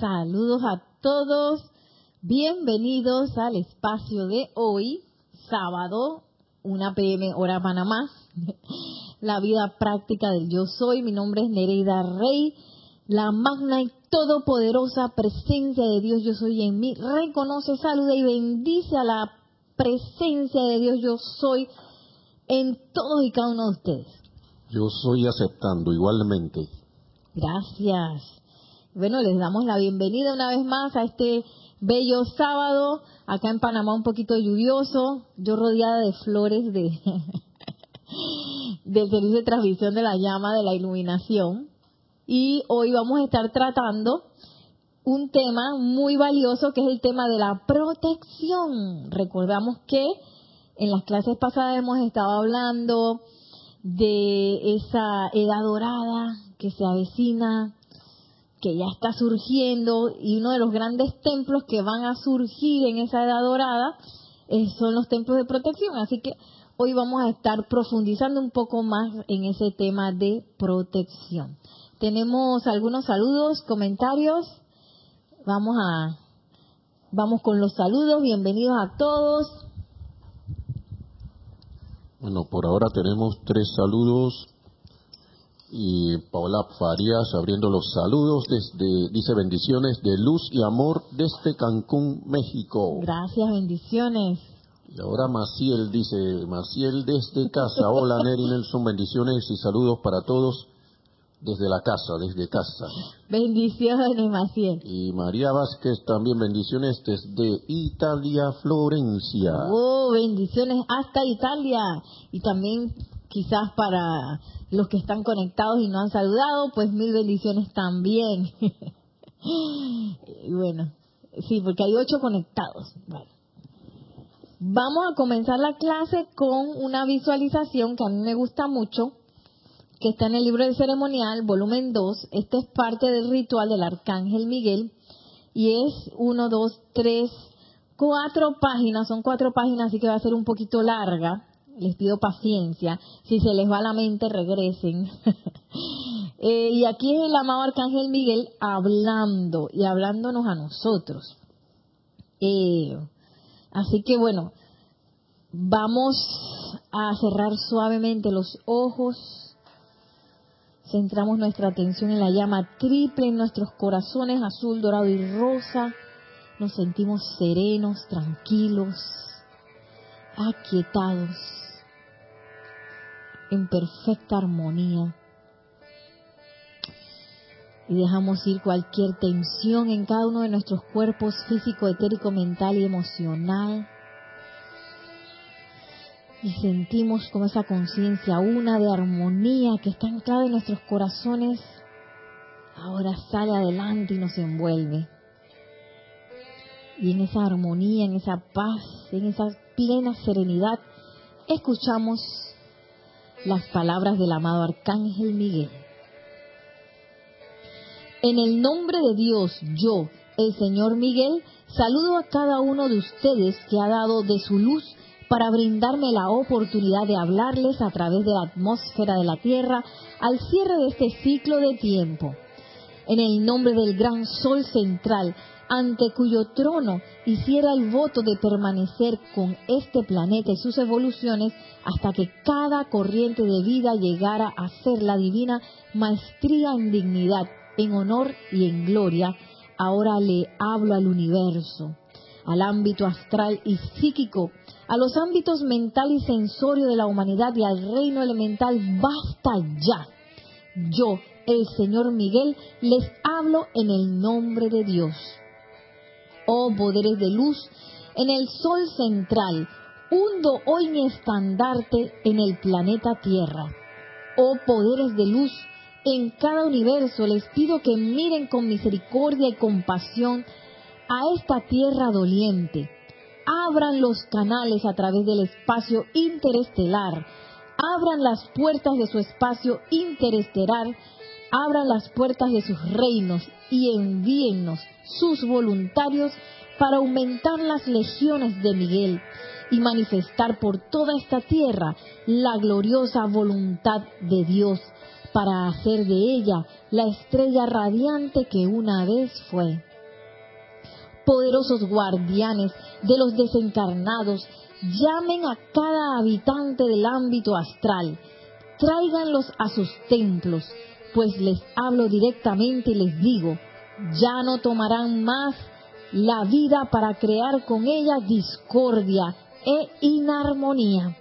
Saludos a todos. Bienvenidos al espacio de hoy, sábado, 1 pm hora Panamá. La vida práctica del yo soy. Mi nombre es Nereida Rey. La magna y todopoderosa presencia de Dios yo soy en mí. Reconoce, saluda y bendice a la presencia de Dios yo soy en todos y cada uno de ustedes. Yo soy aceptando igualmente. Gracias. Bueno, les damos la bienvenida una vez más a este bello sábado, acá en Panamá un poquito lluvioso, yo rodeada de flores de del servicio de transmisión de la llama de la iluminación. Y hoy vamos a estar tratando un tema muy valioso que es el tema de la protección. Recordamos que en las clases pasadas hemos estado hablando de esa edad dorada que se avecina, que ya está surgiendo y uno de los grandes templos que van a surgir en esa edad dorada eh, son los templos de protección. Así que hoy vamos a estar profundizando un poco más en ese tema de protección. Tenemos algunos saludos, comentarios. Vamos a vamos con los saludos. Bienvenidos a todos. Bueno, por ahora tenemos tres saludos y Paola Farías abriendo los saludos desde, dice bendiciones de luz y amor desde Cancún, México. Gracias, bendiciones. Y ahora Maciel dice, Maciel desde casa, hola Neri Nelson, bendiciones y saludos para todos desde la casa, desde casa. Bendiciones, Maciel. Y María Vázquez también bendiciones desde Italia, Florencia. Oh, bendiciones hasta Italia. Y también quizás para los que están conectados y no han saludado, pues mil bendiciones también. bueno, sí, porque hay ocho conectados. Vamos a comenzar la clase con una visualización que a mí me gusta mucho, que está en el libro del ceremonial, volumen 2. Este es parte del ritual del arcángel Miguel y es uno, dos, tres, cuatro páginas, son cuatro páginas, así que va a ser un poquito larga les pido paciencia. Si se les va la mente, regresen. eh, y aquí es el amado Arcángel Miguel hablando y hablándonos a nosotros. Eh, así que bueno, vamos a cerrar suavemente los ojos. Centramos nuestra atención en la llama triple en nuestros corazones, azul, dorado y rosa. Nos sentimos serenos, tranquilos, aquietados en perfecta armonía. Y dejamos ir cualquier tensión en cada uno de nuestros cuerpos físico, etérico, mental y emocional. Y sentimos como esa conciencia una de armonía que está anclada en nuestros corazones, ahora sale adelante y nos envuelve. Y en esa armonía, en esa paz, en esa plena serenidad, escuchamos las palabras del amado Arcángel Miguel. En el nombre de Dios, yo, el Señor Miguel, saludo a cada uno de ustedes que ha dado de su luz para brindarme la oportunidad de hablarles a través de la atmósfera de la Tierra al cierre de este ciclo de tiempo. En el nombre del gran Sol central, ante cuyo trono hiciera el voto de permanecer con este planeta y sus evoluciones hasta que cada corriente de vida llegara a ser la divina maestría en dignidad, en honor y en gloria, ahora le hablo al universo, al ámbito astral y psíquico, a los ámbitos mental y sensorio de la humanidad y al reino elemental, basta ya. Yo, el Señor Miguel, les hablo en el nombre de Dios oh poderes de luz, en el sol central, hundo hoy mi estandarte en el planeta Tierra. Oh poderes de luz, en cada universo les pido que miren con misericordia y compasión a esta tierra doliente. Abran los canales a través del espacio interestelar. Abran las puertas de su espacio interestelar. Abran las puertas de sus reinos y envíennos sus voluntarios para aumentar las legiones de Miguel y manifestar por toda esta tierra la gloriosa voluntad de Dios para hacer de ella la estrella radiante que una vez fue. poderosos guardianes de los desencarnados, llamen a cada habitante del ámbito astral, tráiganlos a sus templos, pues les hablo directamente y les digo, ya no tomarán más la vida para crear con ella discordia e inarmonía.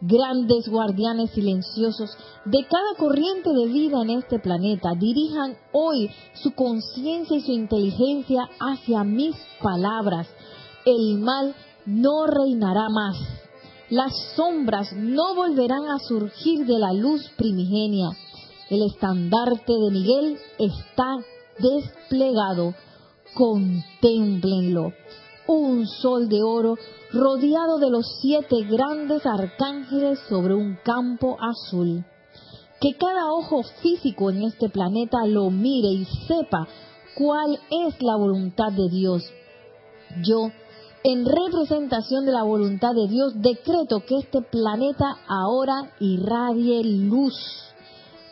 Grandes guardianes silenciosos de cada corriente de vida en este planeta, dirijan hoy su conciencia y su inteligencia hacia mis palabras. El mal no reinará más. Las sombras no volverán a surgir de la luz primigenia. El estandarte de Miguel está desplegado. Contémplenlo. Un sol de oro rodeado de los siete grandes arcángeles sobre un campo azul. Que cada ojo físico en este planeta lo mire y sepa cuál es la voluntad de Dios. Yo, en representación de la voluntad de Dios, decreto que este planeta ahora irradie luz.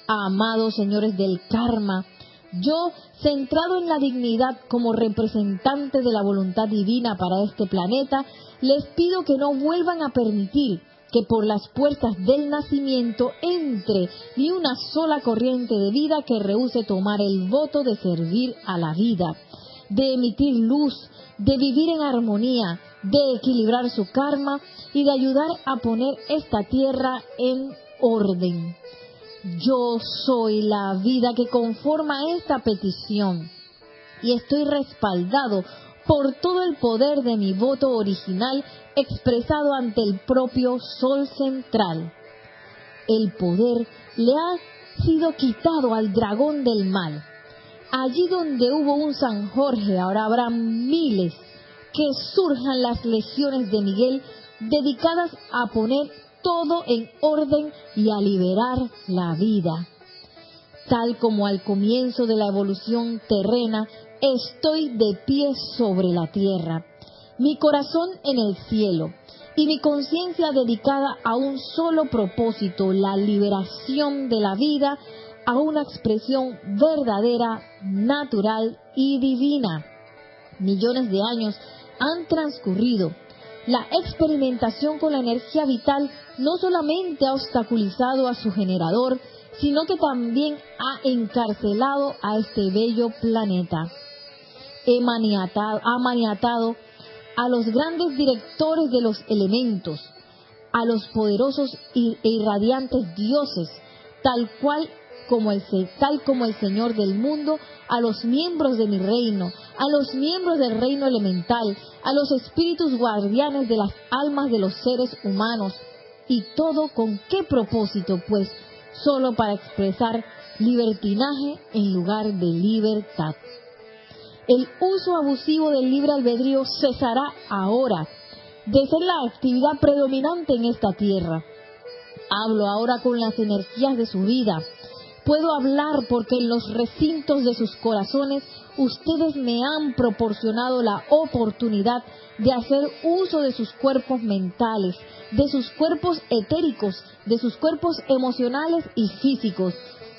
Amados señores del karma, yo, centrado en la dignidad como representante de la voluntad divina para este planeta, les pido que no vuelvan a permitir que por las puertas del nacimiento entre ni una sola corriente de vida que rehúse tomar el voto de servir a la vida, de emitir luz, de vivir en armonía, de equilibrar su karma y de ayudar a poner esta tierra en orden. Yo soy la vida que conforma esta petición y estoy respaldado por todo el poder de mi voto original expresado ante el propio Sol Central. El poder le ha sido quitado al dragón del mal. Allí donde hubo un San Jorge, ahora habrá miles que surjan las legiones de Miguel dedicadas a poner todo en orden y a liberar la vida. Tal como al comienzo de la evolución terrena, estoy de pie sobre la tierra, mi corazón en el cielo y mi conciencia dedicada a un solo propósito, la liberación de la vida a una expresión verdadera, natural y divina. Millones de años han transcurrido. La experimentación con la energía vital no solamente ha obstaculizado a su generador, sino que también ha encarcelado a este bello planeta. ha maniatado a los grandes directores de los elementos, a los poderosos e irradiantes dioses, tal cual como el, tal como el Señor del mundo, a los miembros de mi reino, a los miembros del reino elemental, a los espíritus guardianes de las almas de los seres humanos. ¿Y todo con qué propósito? Pues solo para expresar libertinaje en lugar de libertad. El uso abusivo del libre albedrío cesará ahora de ser la actividad predominante en esta tierra. Hablo ahora con las energías de su vida, Puedo hablar porque en los recintos de sus corazones ustedes me han proporcionado la oportunidad de hacer uso de sus cuerpos mentales, de sus cuerpos etéricos, de sus cuerpos emocionales y físicos.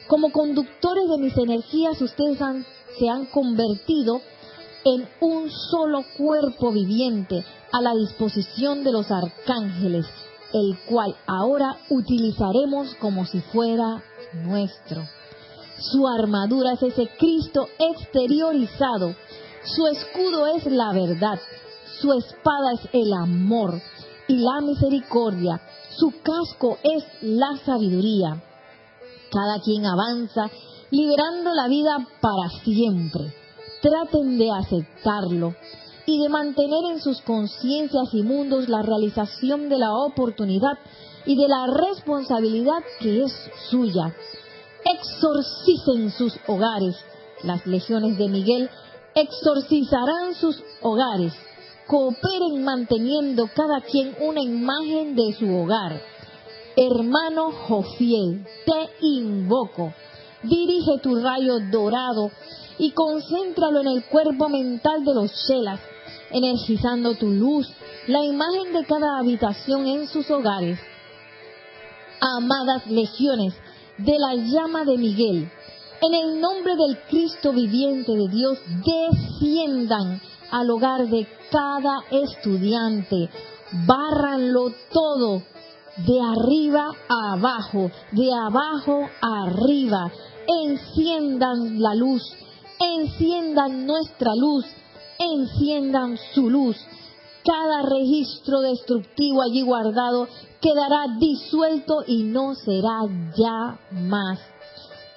Como conductores de mis energías ustedes se han convertido en un solo cuerpo viviente a la disposición de los arcángeles, el cual ahora utilizaremos como si fuera nuestro. Su armadura es ese Cristo exteriorizado. Su escudo es la verdad. Su espada es el amor y la misericordia. Su casco es la sabiduría. Cada quien avanza liberando la vida para siempre. Traten de aceptarlo y de mantener en sus conciencias y mundos la realización de la oportunidad y de la responsabilidad que es suya. Exorcicen sus hogares. Las legiones de Miguel exorcizarán sus hogares. Cooperen manteniendo cada quien una imagen de su hogar. Hermano Jofiel, te invoco. Dirige tu rayo dorado y concéntralo en el cuerpo mental de los Shelas, energizando tu luz, la imagen de cada habitación en sus hogares amadas legiones de la llama de Miguel, en el nombre del Cristo viviente de Dios, desciendan al hogar de cada estudiante. Bárranlo todo de arriba a abajo, de abajo a arriba. Enciendan la luz, enciendan nuestra luz, enciendan su luz. Cada registro destructivo allí guardado quedará disuelto y no será ya más.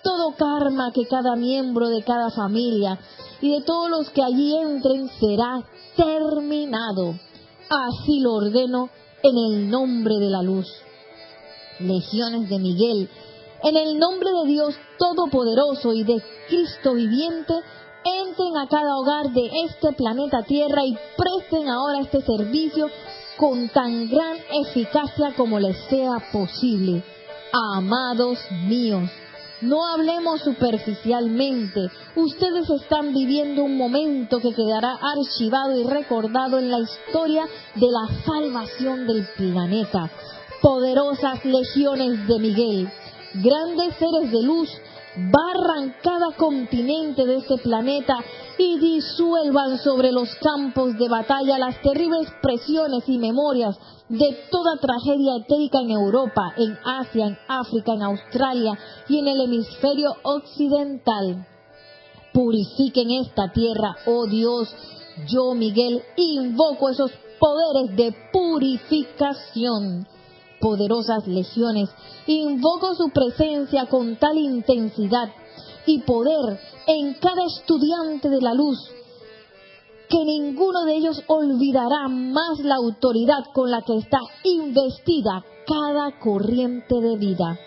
Todo karma que cada miembro de cada familia y de todos los que allí entren será terminado. Así lo ordeno en el nombre de la luz. Legiones de Miguel, en el nombre de Dios Todopoderoso y de Cristo viviente, entren a cada hogar de este planeta Tierra y presten ahora este servicio con tan gran eficacia como les sea posible. Amados míos, no hablemos superficialmente. Ustedes están viviendo un momento que quedará archivado y recordado en la historia de la salvación del planeta. Poderosas legiones de Miguel, grandes seres de luz, barran cada continente de este planeta y disuelvan sobre los campos de batalla las terribles presiones y memorias de toda tragedia etérica en Europa, en Asia, en África, en Australia y en el hemisferio occidental. Purifiquen esta tierra, oh Dios. Yo, Miguel, invoco esos poderes de purificación. Poderosas legiones, invoco su presencia con tal intensidad y poder en cada estudiante de la luz que ninguno de ellos olvidará más la autoridad con la que está investida cada corriente de vida.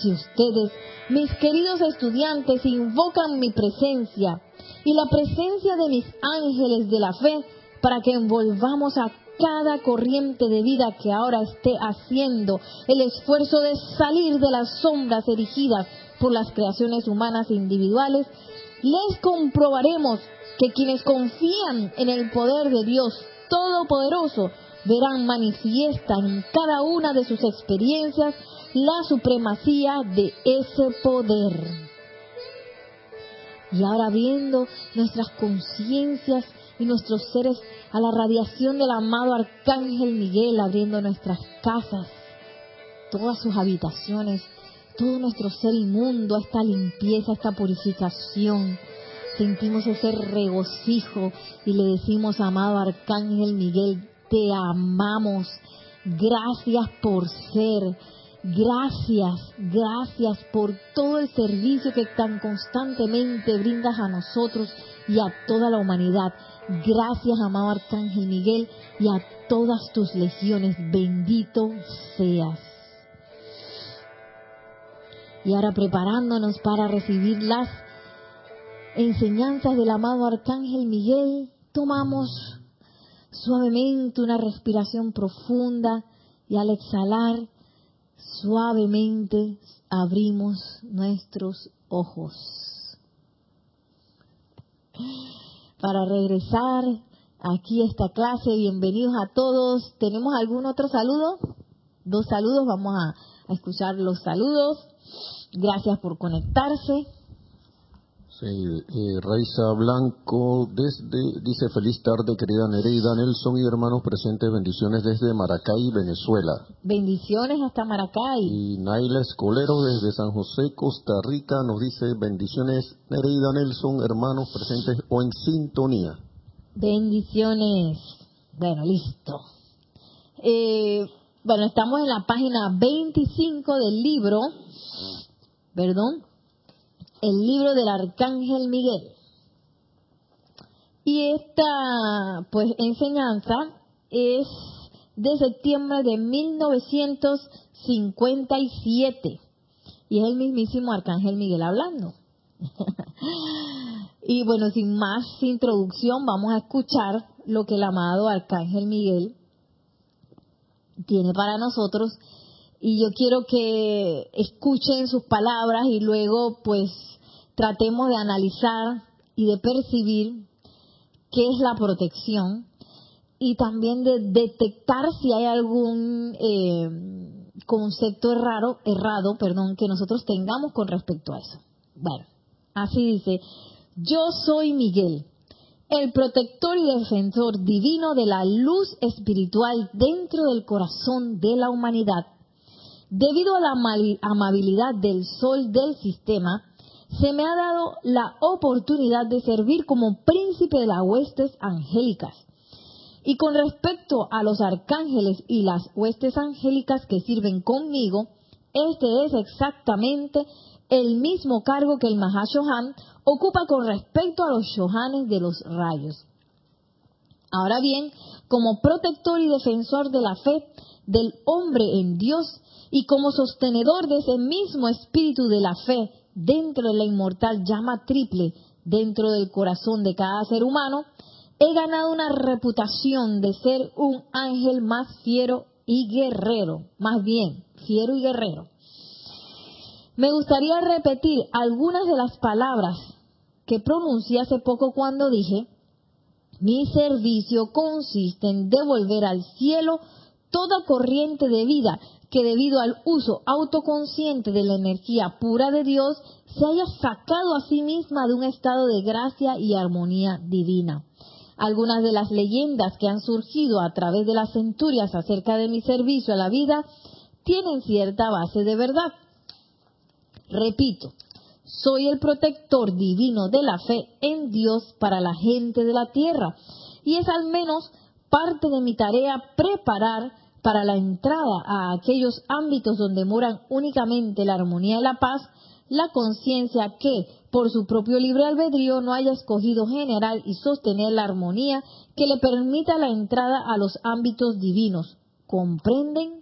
Si ustedes, mis queridos estudiantes, invocan mi presencia y la presencia de mis ángeles de la fe para que envolvamos a cada corriente de vida que ahora esté haciendo el esfuerzo de salir de las sombras erigidas por las creaciones humanas individuales, les comprobaremos que quienes confían en el poder de Dios Todopoderoso verán manifiesta en cada una de sus experiencias la supremacía de ese poder. Y ahora viendo nuestras conciencias y nuestros seres a la radiación del amado Arcángel Miguel abriendo nuestras casas, todas sus habitaciones, todo nuestro ser inmundo, esta limpieza, esta purificación. Sentimos ese regocijo y le decimos, amado Arcángel Miguel, te amamos. Gracias por ser. Gracias, gracias por todo el servicio que tan constantemente brindas a nosotros y a toda la humanidad. Gracias, amado Arcángel Miguel, y a todas tus legiones. Bendito seas. Y ahora preparándonos para recibir las enseñanzas del amado Arcángel Miguel, tomamos suavemente una respiración profunda y al exhalar suavemente abrimos nuestros ojos. Para regresar aquí a esta clase, bienvenidos a todos. ¿Tenemos algún otro saludo? Dos saludos, vamos a, a escuchar los saludos. Gracias por conectarse. Sí, eh, Raiza Blanco desde, dice feliz tarde querida Nereida Nelson y hermanos presentes, bendiciones desde Maracay, Venezuela. Bendiciones hasta Maracay. Y Naila Escolero desde San José, Costa Rica nos dice bendiciones Nereida Nelson, hermanos presentes o en sintonía. Bendiciones. Bueno, listo. Eh, bueno, estamos en la página 25 del libro perdón, el libro del Arcángel Miguel. Y esta, pues, enseñanza es de septiembre de 1957. Y es el mismísimo Arcángel Miguel hablando. y bueno, sin más introducción, vamos a escuchar lo que el amado Arcángel Miguel tiene para nosotros y yo quiero que escuchen sus palabras y luego pues tratemos de analizar y de percibir qué es la protección y también de detectar si hay algún eh, concepto errado, errado perdón, que nosotros tengamos con respecto a eso. Bueno, así dice, yo soy Miguel, el protector y defensor divino de la luz espiritual dentro del corazón de la humanidad. Debido a la amabilidad del sol del sistema, se me ha dado la oportunidad de servir como príncipe de las huestes angélicas. Y con respecto a los arcángeles y las huestes angélicas que sirven conmigo, este es exactamente el mismo cargo que el Mahashohan ocupa con respecto a los Shohanes de los rayos. Ahora bien, como protector y defensor de la fe del hombre en Dios y como sostenedor de ese mismo espíritu de la fe dentro de la inmortal llama triple dentro del corazón de cada ser humano, he ganado una reputación de ser un ángel más fiero y guerrero, más bien, fiero y guerrero. Me gustaría repetir algunas de las palabras que pronuncié hace poco cuando dije, mi servicio consiste en devolver al cielo toda corriente de vida que debido al uso autoconsciente de la energía pura de Dios se haya sacado a sí misma de un estado de gracia y armonía divina. Algunas de las leyendas que han surgido a través de las centurias acerca de mi servicio a la vida tienen cierta base de verdad. Repito, soy el protector divino de la fe en Dios para la gente de la tierra y es al menos parte de mi tarea preparar para la entrada a aquellos ámbitos donde moran únicamente la armonía y la paz, la conciencia que, por su propio libre albedrío, no haya escogido generar y sostener la armonía que le permita la entrada a los ámbitos divinos. ¿Comprenden?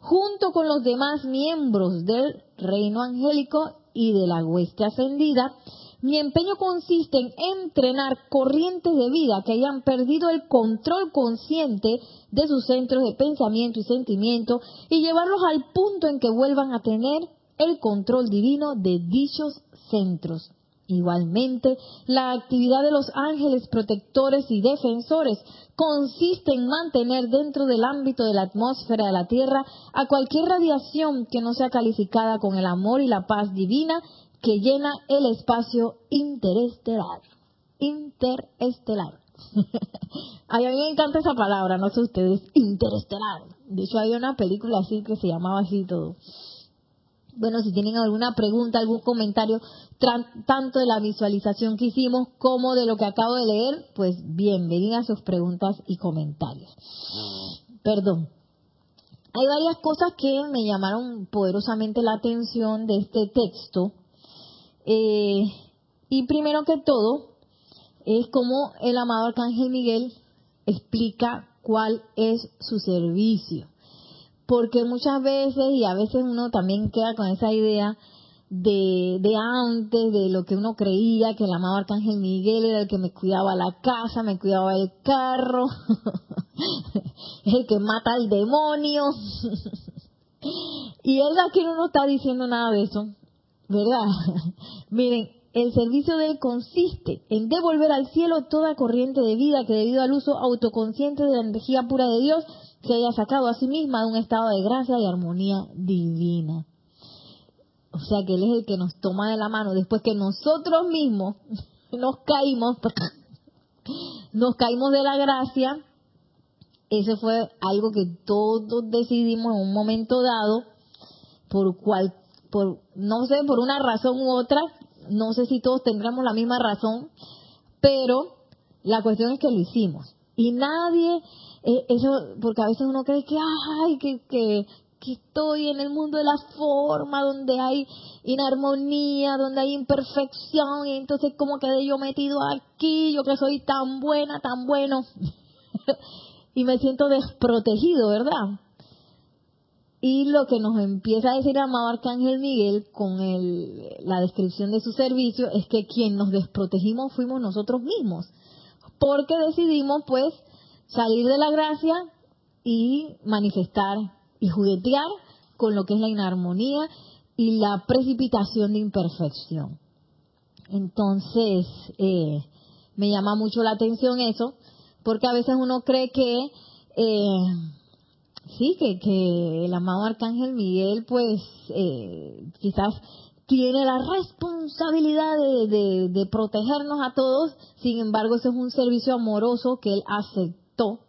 Junto con los demás miembros del reino angélico y de la hueste ascendida, mi empeño consiste en entrenar corrientes de vida que hayan perdido el control consciente de sus centros de pensamiento y sentimiento y llevarlos al punto en que vuelvan a tener el control divino de dichos centros. Igualmente, la actividad de los ángeles protectores y defensores consiste en mantener dentro del ámbito de la atmósfera de la Tierra a cualquier radiación que no sea calificada con el amor y la paz divina que llena el espacio interestelar. Interestelar. a mí me encanta esa palabra, no sé ustedes, interestelar. De hecho, había una película así que se llamaba así todo. Bueno, si tienen alguna pregunta, algún comentario, tanto de la visualización que hicimos como de lo que acabo de leer, pues bienvenidas sus preguntas y comentarios. Perdón. Hay varias cosas que me llamaron poderosamente la atención de este texto eh, y primero que todo, es como el amado Arcángel Miguel explica cuál es su servicio. Porque muchas veces, y a veces uno también queda con esa idea de, antes, de lo que uno creía, que el amado Arcángel Miguel era el que me cuidaba la casa, me cuidaba el carro, el que mata al demonio. y él aquí no nos está diciendo nada de eso. ¿Verdad? Miren, el servicio de él consiste en devolver al cielo toda corriente de vida que debido al uso autoconsciente de la energía pura de Dios se haya sacado a sí misma de un estado de gracia y armonía divina. O sea que Él es el que nos toma de la mano después que nosotros mismos nos caímos, nos caímos de la gracia. Ese fue algo que todos decidimos en un momento dado, por cual por, no sé, por una razón u otra, no sé si todos tendremos la misma razón, pero la cuestión es que lo hicimos. Y nadie, eh, eso, porque a veces uno cree que, ay, que, que, que estoy en el mundo de la forma, donde hay inarmonía, donde hay imperfección, y entonces como quedé yo metido aquí, yo que soy tan buena, tan bueno, y me siento desprotegido, ¿verdad? Y lo que nos empieza a decir el amado Arcángel Miguel con la descripción de su servicio es que quien nos desprotegimos fuimos nosotros mismos, porque decidimos pues salir de la gracia y manifestar y juguetear con lo que es la inarmonía y la precipitación de imperfección. Entonces, eh, me llama mucho la atención eso, porque a veces uno cree que eh, sí, que, el amado Arcángel Miguel, pues, eh, quizás tiene la responsabilidad de, de, protegernos a todos, sin embargo, ese es un servicio amoroso que Él aceptó.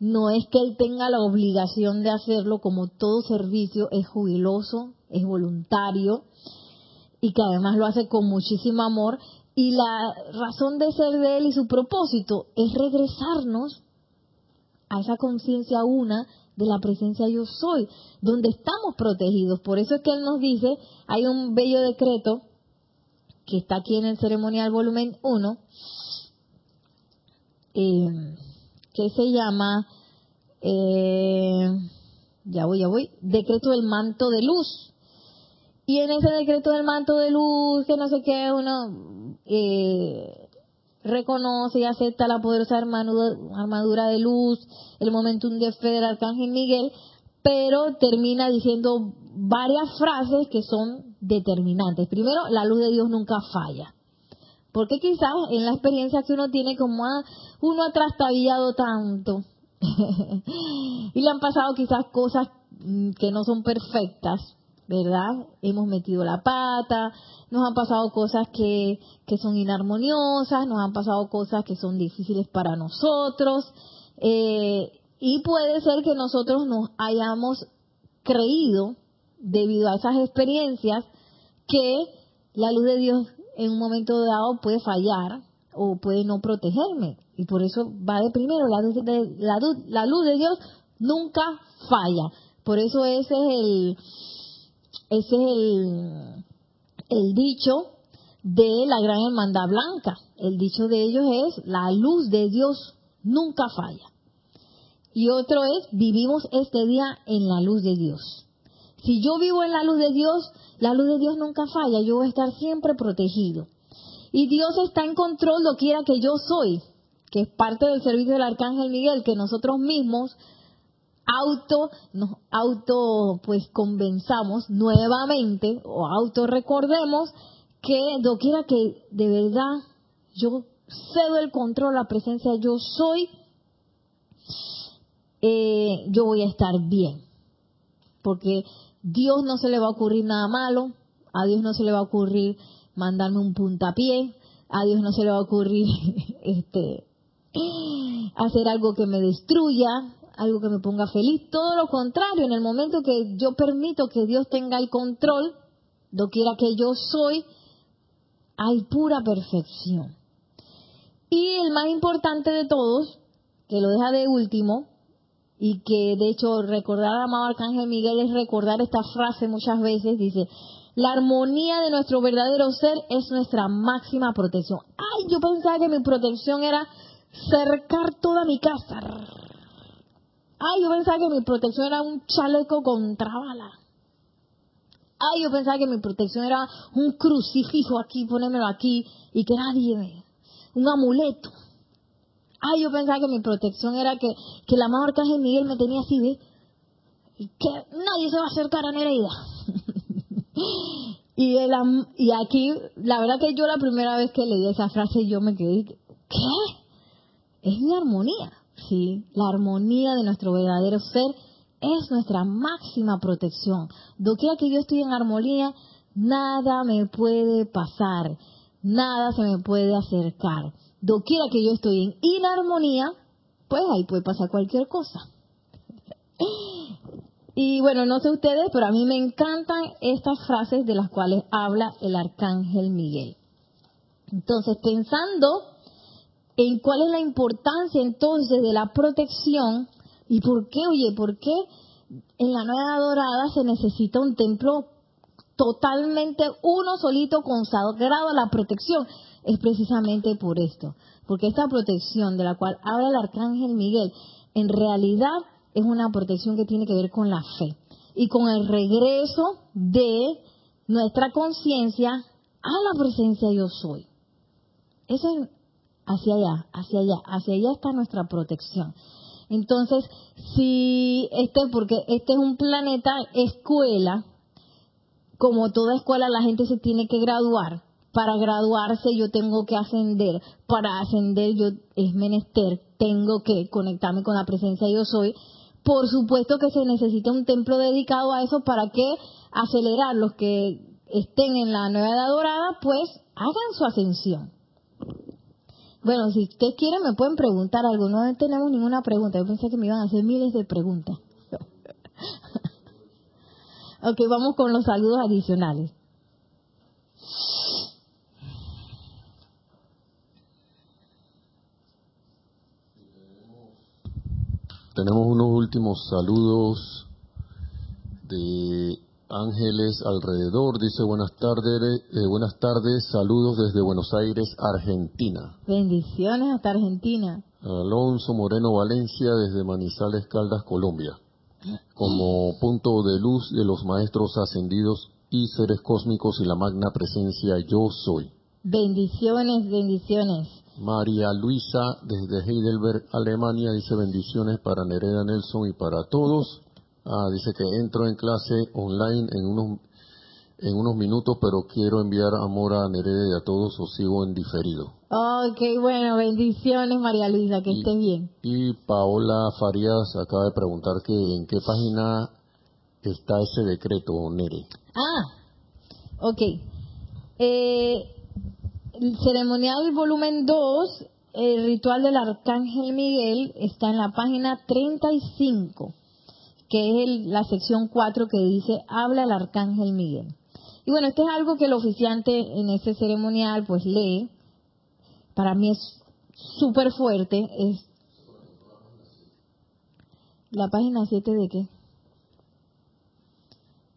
No es que Él tenga la obligación de hacerlo, como todo servicio es jubiloso, es voluntario y que además lo hace con muchísimo amor. Y la razón de ser de Él y su propósito es regresarnos a esa conciencia una de la presencia yo soy, donde estamos protegidos. Por eso es que Él nos dice, hay un bello decreto que está aquí en el ceremonial volumen 1, eh, que se llama, eh, ya voy, ya voy, decreto del manto de luz. Y en ese decreto del manto de luz, que no sé qué, uno eh, reconoce y acepta la poderosa armadura de luz, el momentum de fe del arcángel Miguel, pero termina diciendo varias frases que son determinantes. Primero, la luz de Dios nunca falla. Porque quizás en la experiencia que uno tiene como uno ha trastabillado tanto y le han pasado quizás cosas mm, que no son perfectas, ¿verdad? Hemos metido la pata, nos han pasado cosas que, que son inarmoniosas, nos han pasado cosas que son difíciles para nosotros, eh, y puede ser que nosotros nos hayamos creído, debido a esas experiencias, que la luz de Dios en un momento dado puede fallar o puede no protegerme. Y por eso va de primero, la luz de, la, la luz de Dios nunca falla. Por eso ese es el, ese es el, el dicho de la gran hermandad blanca. El dicho de ellos es, la luz de Dios nunca falla. Y otro es, vivimos este día en la luz de Dios. Si yo vivo en la luz de Dios, la luz de Dios nunca falla, yo voy a estar siempre protegido. Y Dios está en control lo quiera que yo soy, que es parte del servicio del Arcángel Miguel, que nosotros mismos auto, nos auto, pues convenzamos nuevamente o auto recordemos que doquiera que de verdad yo cedo el control, la presencia yo soy, eh, yo voy a estar bien. Porque Dios no se le va a ocurrir nada malo, a Dios no se le va a ocurrir mandarme un puntapié, a Dios no se le va a ocurrir este hacer algo que me destruya, algo que me ponga feliz, todo lo contrario, en el momento que yo permito que Dios tenga el control, quiera que yo soy, hay pura perfección. Y el más importante de todos, que lo deja de último, y que de hecho recordar al amado Arcángel Miguel es recordar esta frase muchas veces, dice, la armonía de nuestro verdadero ser es nuestra máxima protección. Ay, yo pensaba que mi protección era cercar toda mi casa Ay, yo pensaba que mi protección era un chaleco contra bala. Ay, yo pensaba que mi protección era un crucifijo aquí, ponérmelo aquí y que nadie me... Un amuleto. Ay, yo pensaba que mi protección era que, que la amado Arcángel Miguel me tenía así, ¿ve? Y que nadie se va a acercar a Nereida. y, el, y aquí, la verdad que yo la primera vez que leí esa frase yo me quedé, ¿qué? Es mi armonía. ¿Sí? La armonía de nuestro verdadero ser es nuestra máxima protección. Doquiera que yo estoy en armonía, nada me puede pasar, nada se me puede acercar. Doquiera que yo estoy en inarmonía, pues ahí puede pasar cualquier cosa. Y bueno, no sé ustedes, pero a mí me encantan estas frases de las cuales habla el arcángel Miguel. Entonces, pensando en cuál es la importancia entonces de la protección y por qué, oye, por qué en la Nueva Dorada se necesita un templo totalmente uno solito consagrado a la protección. Es precisamente por esto, porque esta protección de la cual habla el arcángel Miguel, en realidad es una protección que tiene que ver con la fe y con el regreso de nuestra conciencia a la presencia yo soy. Eso es hacia allá, hacia allá, hacia allá está nuestra protección. Entonces, si este, porque este es un planeta escuela, como toda escuela la gente se tiene que graduar. Para graduarse yo tengo que ascender. Para ascender yo es menester. Tengo que conectarme con la presencia yo soy. Por supuesto que se necesita un templo dedicado a eso para que acelerar los que estén en la nueva edad dorada, pues hagan su ascensión. Bueno, si ustedes quieren me pueden preguntar algo. No tenemos ninguna pregunta. Yo pensé que me iban a hacer miles de preguntas. ok, vamos con los saludos adicionales. Tenemos unos últimos saludos de Ángeles alrededor. Dice buenas tardes, eh, buenas tardes, saludos desde Buenos Aires, Argentina. Bendiciones hasta Argentina. Alonso Moreno Valencia desde Manizales, Caldas, Colombia. Como punto de luz de los maestros ascendidos y seres cósmicos y la magna presencia yo soy. Bendiciones, bendiciones. María Luisa desde Heidelberg, Alemania, dice bendiciones para Nereda Nelson y para todos. Ah, dice que entro en clase online en unos en unos minutos, pero quiero enviar amor a Nereda y a todos o sigo en diferido. Ok, bueno, bendiciones María Luisa, que estés bien. Y Paola Farías acaba de preguntar que en qué página está ese decreto, Nere. Ah, ok. Eh, el ceremonial volumen 2, el ritual del Arcángel Miguel, está en la página 35, que es la sección 4 que dice, habla el Arcángel Miguel. Y bueno, esto es algo que el oficiante en ese ceremonial pues lee. Para mí es súper fuerte. Es la página 7 de qué?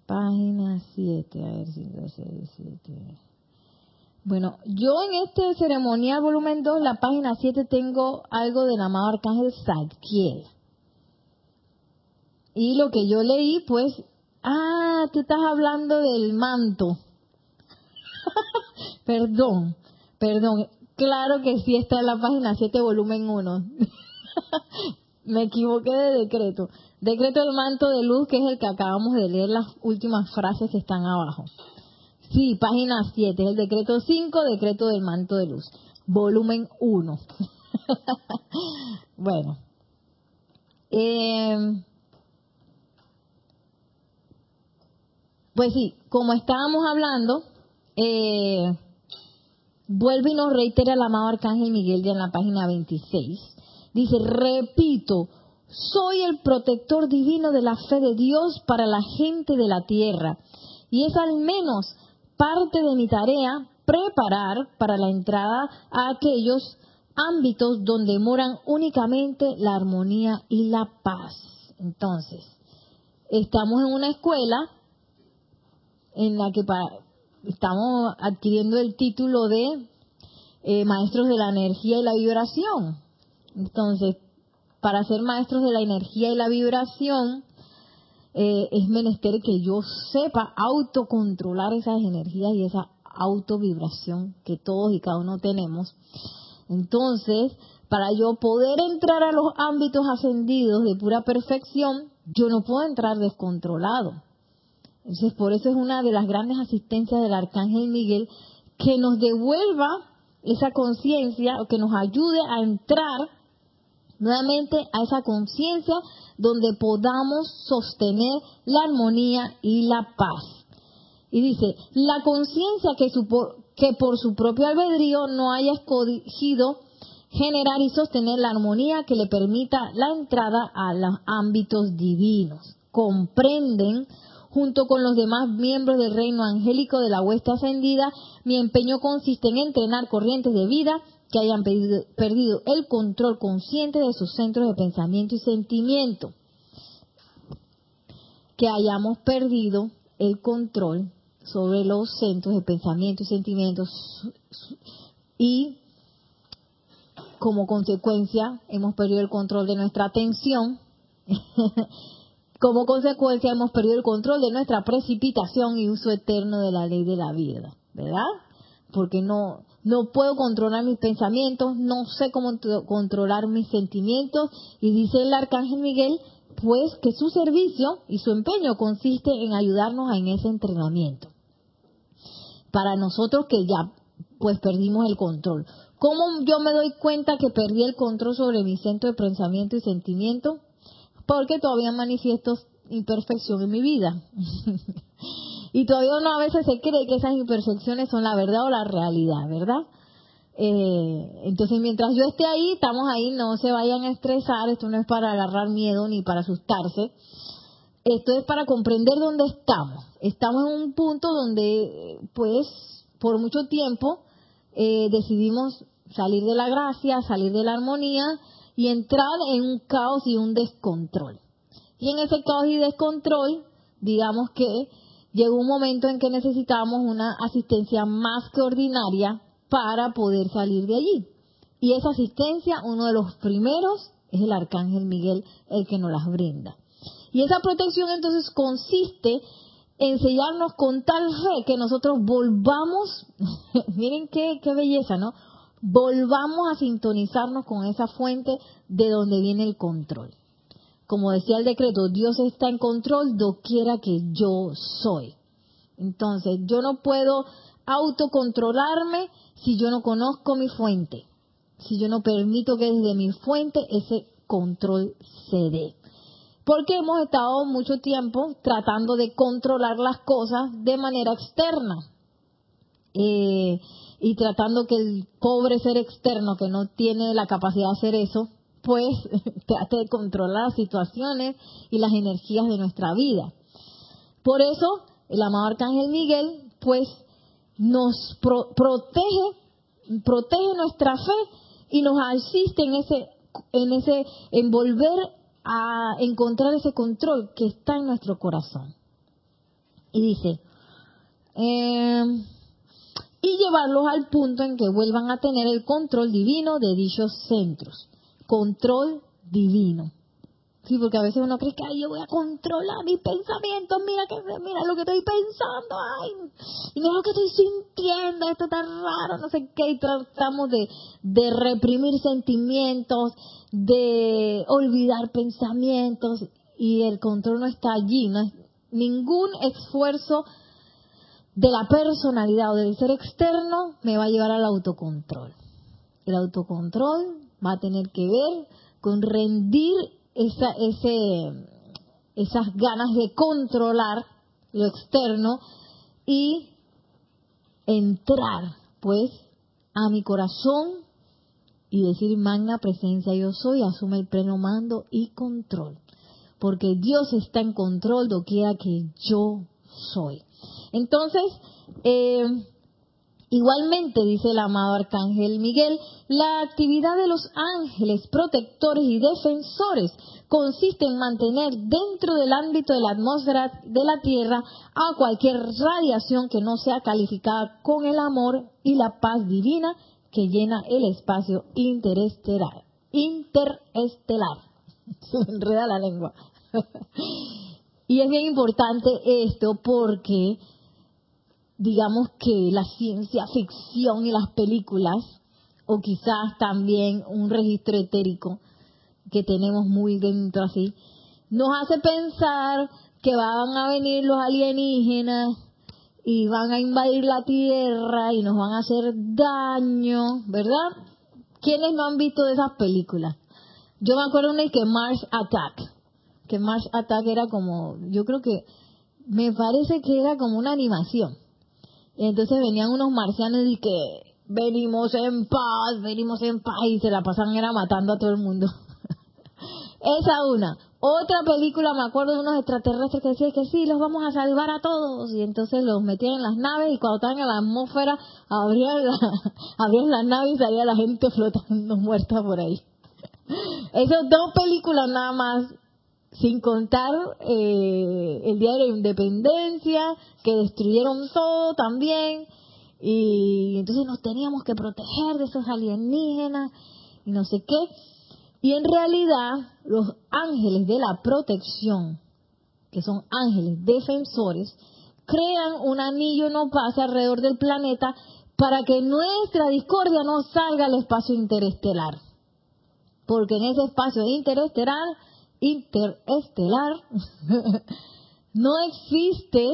Página 7, a ver, 5, 6, 7. Bueno, yo en este ceremonial volumen 2, la página 7, tengo algo del amado arcángel Zadkiel. Y lo que yo leí, pues, ah, tú estás hablando del manto. perdón, perdón. Claro que sí está en la página 7, volumen 1. Me equivoqué de decreto. Decreto del manto de luz, que es el que acabamos de leer las últimas frases que están abajo. Sí, página 7, es el decreto 5, decreto del manto de luz, volumen 1. bueno. Eh, pues sí, como estábamos hablando, eh, vuelve y nos reitera el amado Arcángel Miguel ya en la página 26. Dice, repito, soy el protector divino de la fe de Dios para la gente de la tierra. Y es al menos parte de mi tarea preparar para la entrada a aquellos ámbitos donde moran únicamente la armonía y la paz. Entonces, estamos en una escuela en la que estamos adquiriendo el título de eh, maestros de la energía y la vibración. Entonces, para ser maestros de la energía y la vibración, eh, es menester que yo sepa autocontrolar esas energías y esa autovibración que todos y cada uno tenemos. Entonces, para yo poder entrar a los ámbitos ascendidos de pura perfección, yo no puedo entrar descontrolado. Entonces, por eso es una de las grandes asistencias del Arcángel Miguel, que nos devuelva esa conciencia o que nos ayude a entrar nuevamente a esa conciencia donde podamos sostener la armonía y la paz. Y dice, la conciencia que, que por su propio albedrío no haya escogido generar y sostener la armonía que le permita la entrada a los ámbitos divinos. Comprenden, junto con los demás miembros del reino angélico de la hueste ascendida, mi empeño consiste en entrenar corrientes de vida que hayan perdido, el control consciente de sus centros de pensamiento y sentimiento. Que hayamos perdido el control sobre los centros de pensamiento y sentimientos y como consecuencia hemos perdido el control de nuestra atención. como consecuencia hemos perdido el control de nuestra precipitación y uso eterno de la ley de la vida, ¿verdad? Porque no no puedo controlar mis pensamientos, no sé cómo controlar mis sentimientos. Y dice el arcángel Miguel, pues que su servicio y su empeño consiste en ayudarnos en ese entrenamiento. Para nosotros que ya pues perdimos el control. ¿Cómo yo me doy cuenta que perdí el control sobre mi centro de pensamiento y sentimiento? Porque todavía manifiesto imperfección en mi vida. Y todavía uno a veces se cree que esas imperfecciones son la verdad o la realidad, ¿verdad? Eh, entonces, mientras yo esté ahí, estamos ahí, no se vayan a estresar, esto no es para agarrar miedo ni para asustarse, esto es para comprender dónde estamos. Estamos en un punto donde, pues, por mucho tiempo eh, decidimos salir de la gracia, salir de la armonía y entrar en un caos y un descontrol. Y en ese caos y descontrol, digamos que llegó un momento en que necesitábamos una asistencia más que ordinaria para poder salir de allí. Y esa asistencia, uno de los primeros, es el Arcángel Miguel el que nos las brinda. Y esa protección entonces consiste en sellarnos con tal fe que nosotros volvamos, miren qué, qué belleza, ¿no? Volvamos a sintonizarnos con esa fuente de donde viene el control. Como decía el decreto, Dios está en control doquiera que yo soy. Entonces, yo no puedo autocontrolarme si yo no conozco mi fuente, si yo no permito que desde mi fuente ese control se dé. Porque hemos estado mucho tiempo tratando de controlar las cosas de manera externa. Eh, y tratando que el pobre ser externo que no tiene la capacidad de hacer eso, pues trate de controlar las situaciones y las energías de nuestra vida. Por eso, el amado Arcángel Miguel, pues, nos protege, protege nuestra fe y nos asiste en ese, en ese, en volver a encontrar ese control que está en nuestro corazón. Y dice, eh, y llevarlos al punto en que vuelvan a tener el control divino de dichos centros. Control divino. Sí, porque a veces uno cree que ay, yo voy a controlar mis pensamientos, mira que mira lo que estoy pensando, ay, y mira lo que estoy sintiendo, esto está raro, no sé qué, y tratamos de, de reprimir sentimientos, de olvidar pensamientos, y el control no está allí, no es ningún esfuerzo de la personalidad o del ser externo me va a llevar al autocontrol. El autocontrol va a tener que ver con rendir esa, ese, esas ganas de controlar lo externo y entrar, pues, a mi corazón y decir, magna presencia yo soy, asume el pleno mando y control. Porque Dios está en control doquiera que yo soy. Entonces, eh, igualmente, dice el amado Arcángel Miguel, la actividad de los ángeles protectores y defensores consiste en mantener dentro del ámbito de la atmósfera de la Tierra a cualquier radiación que no sea calificada con el amor y la paz divina que llena el espacio interestelar. Interestelar. Enreda la lengua. y es bien importante esto porque digamos que la ciencia ficción y las películas, o quizás también un registro etérico que tenemos muy dentro así, nos hace pensar que van a venir los alienígenas y van a invadir la Tierra y nos van a hacer daño, ¿verdad? ¿Quiénes no han visto de esas películas? Yo me acuerdo una que Mars Attack, que Mars Attack era como, yo creo que, me parece que era como una animación entonces venían unos marcianos y que venimos en paz, venimos en paz y se la pasan era matando a todo el mundo. Esa una. Otra película, me acuerdo de unos extraterrestres que decían que sí, los vamos a salvar a todos. Y entonces los metían en las naves y cuando estaban en la atmósfera abrían, la, abrían las naves y salía la gente flotando muerta por ahí. Esas dos películas nada más sin contar eh, el Día de la Independencia, que destruyeron todo también, y entonces nos teníamos que proteger de esos alienígenas y no sé qué. Y en realidad los ángeles de la protección, que son ángeles defensores, crean un anillo no pase alrededor del planeta para que nuestra discordia no salga al espacio interestelar. Porque en ese espacio interestelar interestelar, no existe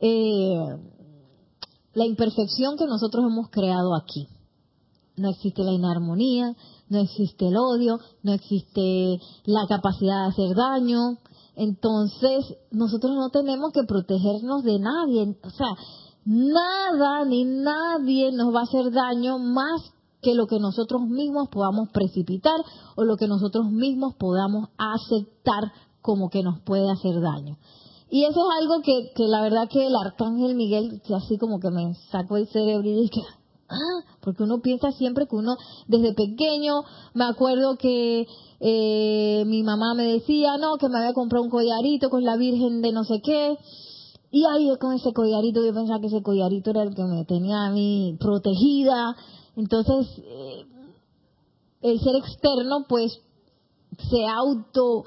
eh, la imperfección que nosotros hemos creado aquí. No existe la inarmonía, no existe el odio, no existe la capacidad de hacer daño, Entonces, nosotros no tenemos que protegernos de nadie. O sea, nada ni nadie nos va a hacer daño más que lo que nosotros mismos podamos precipitar o lo que nosotros mismos podamos aceptar como que nos puede hacer daño. Y eso es algo que, que la verdad que el arcángel Miguel, que así como que me sacó el cerebro y dije, ah, porque uno piensa siempre que uno desde pequeño, me acuerdo que eh, mi mamá me decía, no, que me había comprado un collarito con la Virgen de no sé qué, y ahí con ese collarito yo pensaba que ese collarito era el que me tenía a mí protegida, entonces eh, el ser externo pues se auto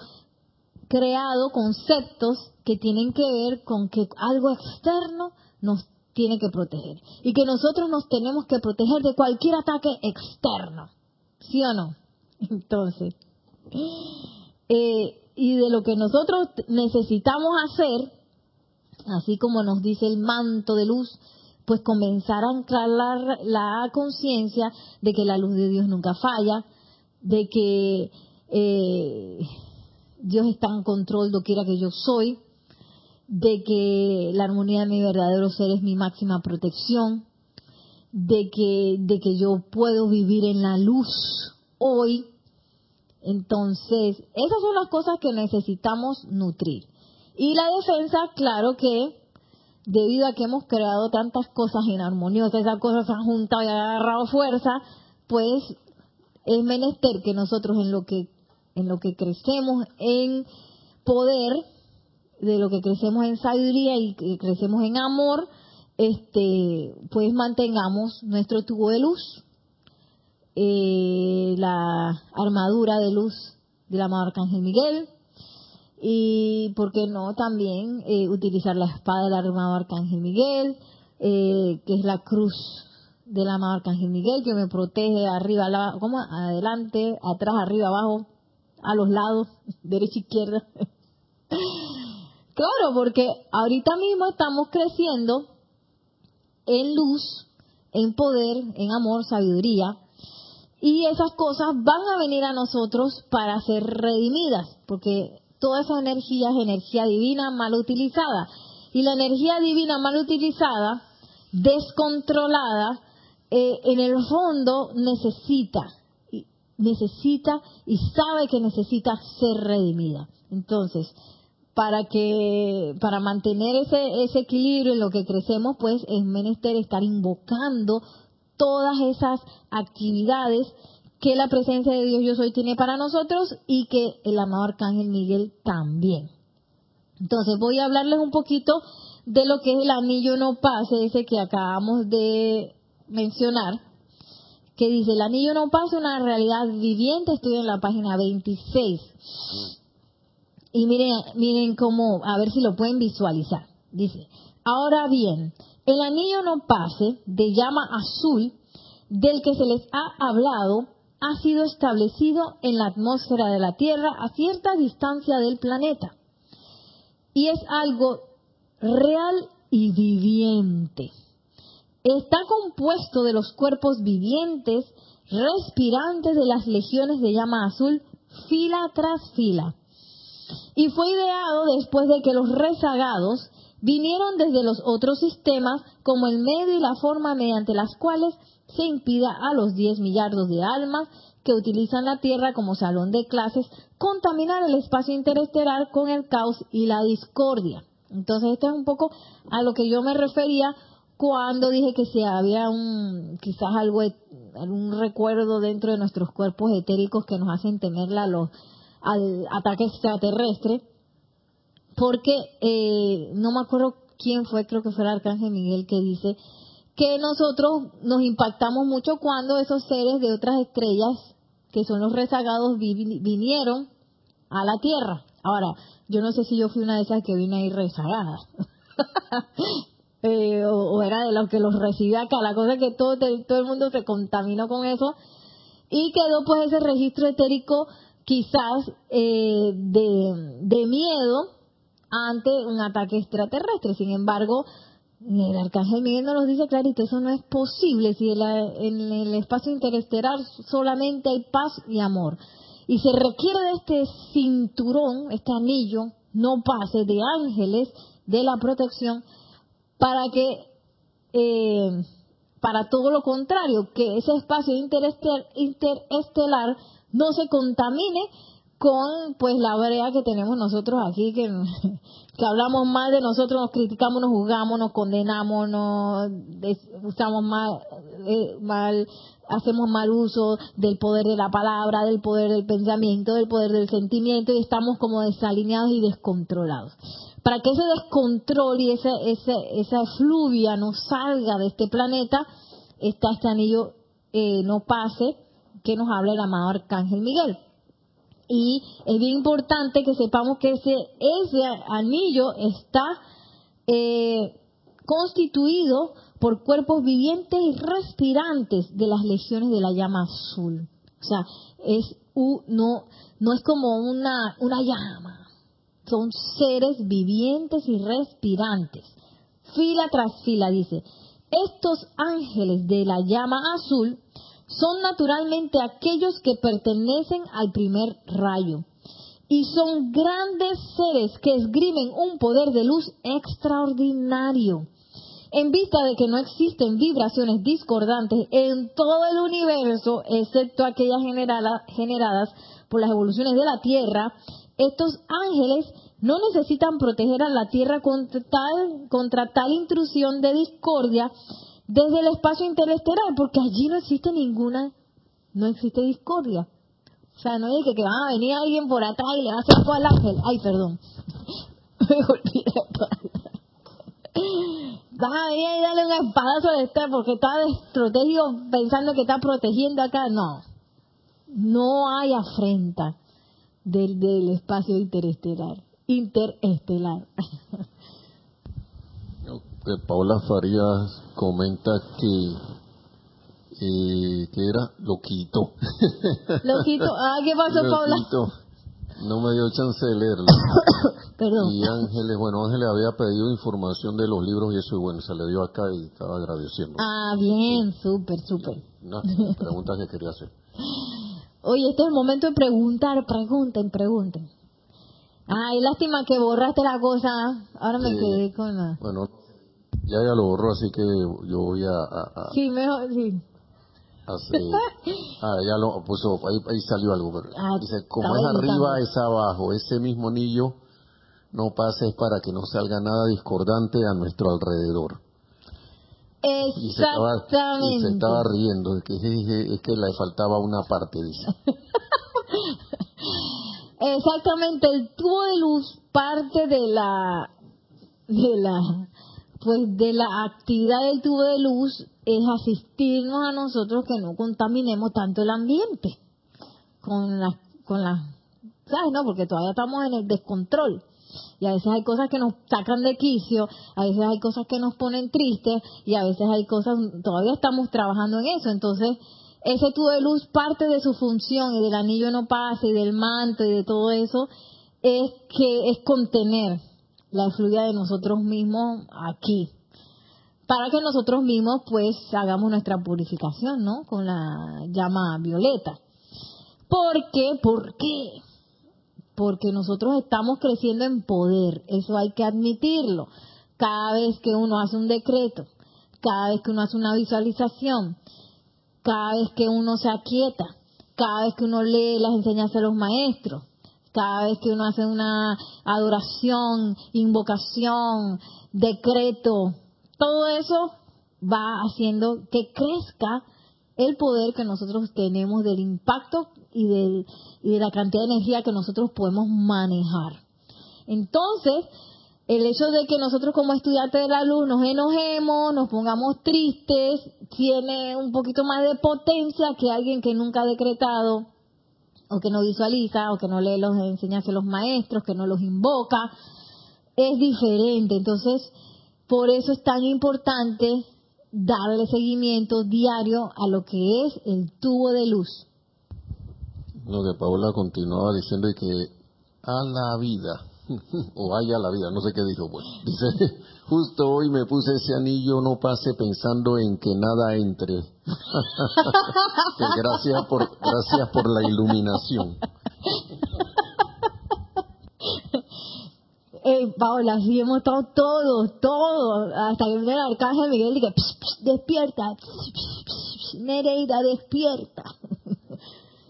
creado conceptos que tienen que ver con que algo externo nos tiene que proteger y que nosotros nos tenemos que proteger de cualquier ataque externo, ¿sí o no? Entonces, eh, y de lo que nosotros necesitamos hacer, así como nos dice el manto de luz, pues comenzar a anclar la, conciencia de que la luz de Dios nunca falla, de que eh, Dios está en control quiera que yo soy, de que la armonía de mi verdadero ser es mi máxima protección, de que, de que yo puedo vivir en la luz hoy. Entonces, esas son las cosas que necesitamos nutrir. Y la defensa, claro que debido a que hemos creado tantas cosas inarmoniosas, esas cosas se han juntado y han agarrado fuerza, pues es menester que nosotros en lo que en lo que crecemos en poder, de lo que crecemos en sabiduría y que crecemos en amor, este, pues mantengamos nuestro tubo de luz, eh, la armadura de luz del amado Arcángel Miguel, y, ¿por qué no?, también eh, utilizar la espada del armado Arcángel Miguel, eh, que es la cruz del amado Arcángel Miguel, que me protege arriba, como adelante, atrás, arriba, abajo, a los lados, derecha, izquierda. claro, porque ahorita mismo estamos creciendo en luz, en poder, en amor, sabiduría, y esas cosas van a venir a nosotros para ser redimidas, porque toda esa energía es energía divina mal utilizada. Y la energía divina mal utilizada, descontrolada, eh, en el fondo necesita necesita y sabe que necesita ser redimida. Entonces, para que para mantener ese, ese equilibrio en lo que crecemos, pues es menester estar invocando todas esas actividades que la presencia de Dios yo soy tiene para nosotros y que el amado arcángel Miguel también. Entonces voy a hablarles un poquito de lo que es el anillo no pase, ese que acabamos de mencionar, que dice, el anillo no pasa una realidad viviente, estoy en la página 26. Y miren, miren cómo, a ver si lo pueden visualizar. Dice, ahora bien, el anillo no pase de llama azul del que se les ha hablado ha sido establecido en la atmósfera de la Tierra a cierta distancia del planeta. Y es algo real y viviente está compuesto de los cuerpos vivientes, respirantes de las legiones de llama azul, fila tras fila. Y fue ideado después de que los rezagados vinieron desde los otros sistemas como el medio y la forma mediante las cuales se impida a los 10 millardos de almas que utilizan la Tierra como salón de clases contaminar el espacio interestelar con el caos y la discordia. Entonces, esto es un poco a lo que yo me refería cuando dije que si había un quizás algo algún recuerdo dentro de nuestros cuerpos etéricos que nos hacen temerla los al ataque extraterrestre porque eh, no me acuerdo quién fue creo que fue el arcángel Miguel que dice que nosotros nos impactamos mucho cuando esos seres de otras estrellas que son los rezagados vinieron a la Tierra ahora yo no sé si yo fui una de esas que vine ahí rezagada Eh, o, era de los que los recibía acá. La cosa es que todo, todo el mundo se contaminó con eso y quedó pues ese registro etérico quizás eh, de, de miedo ante un ataque extraterrestre. Sin embargo, el arcángel Miguel nos dice clarito, eso no es posible si en, el espacio interestelar solamente hay paz y amor. Y se requiere de este cinturón, este anillo, no pase de ángeles de la protección para que eh, para todo lo contrario, que ese espacio interestelar no se contamine con pues la brea que tenemos nosotros aquí, que, que hablamos mal de nosotros, nos criticamos, nos juzgamos, nos condenamos, nos usamos mal, eh, mal, hacemos mal uso del poder de la palabra, del poder del pensamiento, del poder del sentimiento y estamos como desalineados y descontrolados. Para que ese descontrol y esa, esa, esa fluvia no salga de este planeta, está este anillo eh, no pase que nos habla el amado Arcángel Miguel. Y es bien importante que sepamos que ese, ese anillo está eh, constituido por cuerpos vivientes y respirantes de las legiones de la llama azul. O sea, es no, no es como una, una llama, son seres vivientes y respirantes. Fila tras fila, dice. Estos ángeles de la llama azul son naturalmente aquellos que pertenecen al primer rayo y son grandes seres que esgrimen un poder de luz extraordinario. En vista de que no existen vibraciones discordantes en todo el universo, excepto aquellas generadas por las evoluciones de la Tierra, estos ángeles no necesitan proteger a la Tierra contra tal, contra tal intrusión de discordia desde el espacio interestelar, porque allí no existe ninguna, no existe discordia. O sea, no es que, va a venir alguien por atrás y le va a hacer algo al ángel. Ay, perdón. Me olvidé. Vas a venir y darle un espadazo de este porque está desprotegido pensando que está protegiendo acá. No. No hay afrenta del, del espacio interestelar. Interestelar. Paula Farías comenta que eh, que era loquito. Loquito, ah, ¿qué pasó, Paula? No me dio chance de leerlo. Perdón. Y Ángeles, bueno, Ángeles había pedido información de los libros y eso, y bueno, se le dio acá y estaba agradeciendo. Ah, bien, súper, súper. Una pregunta que quería hacer. Oye, este es el momento de preguntar, pregunten, pregunten. Ay, lástima que borraste la cosa. Ahora me quedé con la. Bueno, ya ya lo borró, así que yo voy a. sí, mejor, sí. ah, ya lo puso, ahí, salió algo. Pero, ah, dice, como es arriba, es abajo. Ese mismo anillo no pases para que no salga nada discordante a nuestro alrededor. Exactamente. Y se estaba, y se estaba riendo, que es que le faltaba una parte, dice. Exactamente, el tubo de luz parte de la de la pues de la actividad del tubo de luz es asistirnos a nosotros que no contaminemos tanto el ambiente con la con la sabes no porque todavía estamos en el descontrol. Y a veces hay cosas que nos sacan de quicio, a veces hay cosas que nos ponen tristes y a veces hay cosas, todavía estamos trabajando en eso, entonces ese tubo de luz, parte de su función y del anillo no pasa y del manto y de todo eso, es que es contener la fluida de nosotros mismos aquí. Para que nosotros mismos pues hagamos nuestra purificación, ¿no? Con la llama violeta. ¿Por qué? ¿Por qué? Porque nosotros estamos creciendo en poder, eso hay que admitirlo. Cada vez que uno hace un decreto, cada vez que uno hace una visualización, cada vez que uno se aquieta, cada vez que uno lee las enseñanzas de los maestros, cada vez que uno hace una adoración, invocación, decreto, todo eso va haciendo que crezca el poder que nosotros tenemos del impacto y, del, y de la cantidad de energía que nosotros podemos manejar. Entonces, el hecho de que nosotros como estudiantes de la luz nos enojemos, nos pongamos tristes, tiene un poquito más de potencia que alguien que nunca ha decretado, o que no visualiza, o que no lee los enseñanzas de los maestros, que no los invoca. Es diferente. Entonces, por eso es tan importante darle seguimiento diario a lo que es el tubo de luz. Lo que Paula continuaba diciendo es que a la vida o vaya la vida, no sé qué dijo, pues. Dice, justo hoy me puse ese anillo, no pase pensando en que nada entre. gracias por, gracias por la iluminación. Eh, Paola, sí hemos estado todos, todos, hasta que viene el arcángel Miguel y dice, despierta, Nereida, despierta.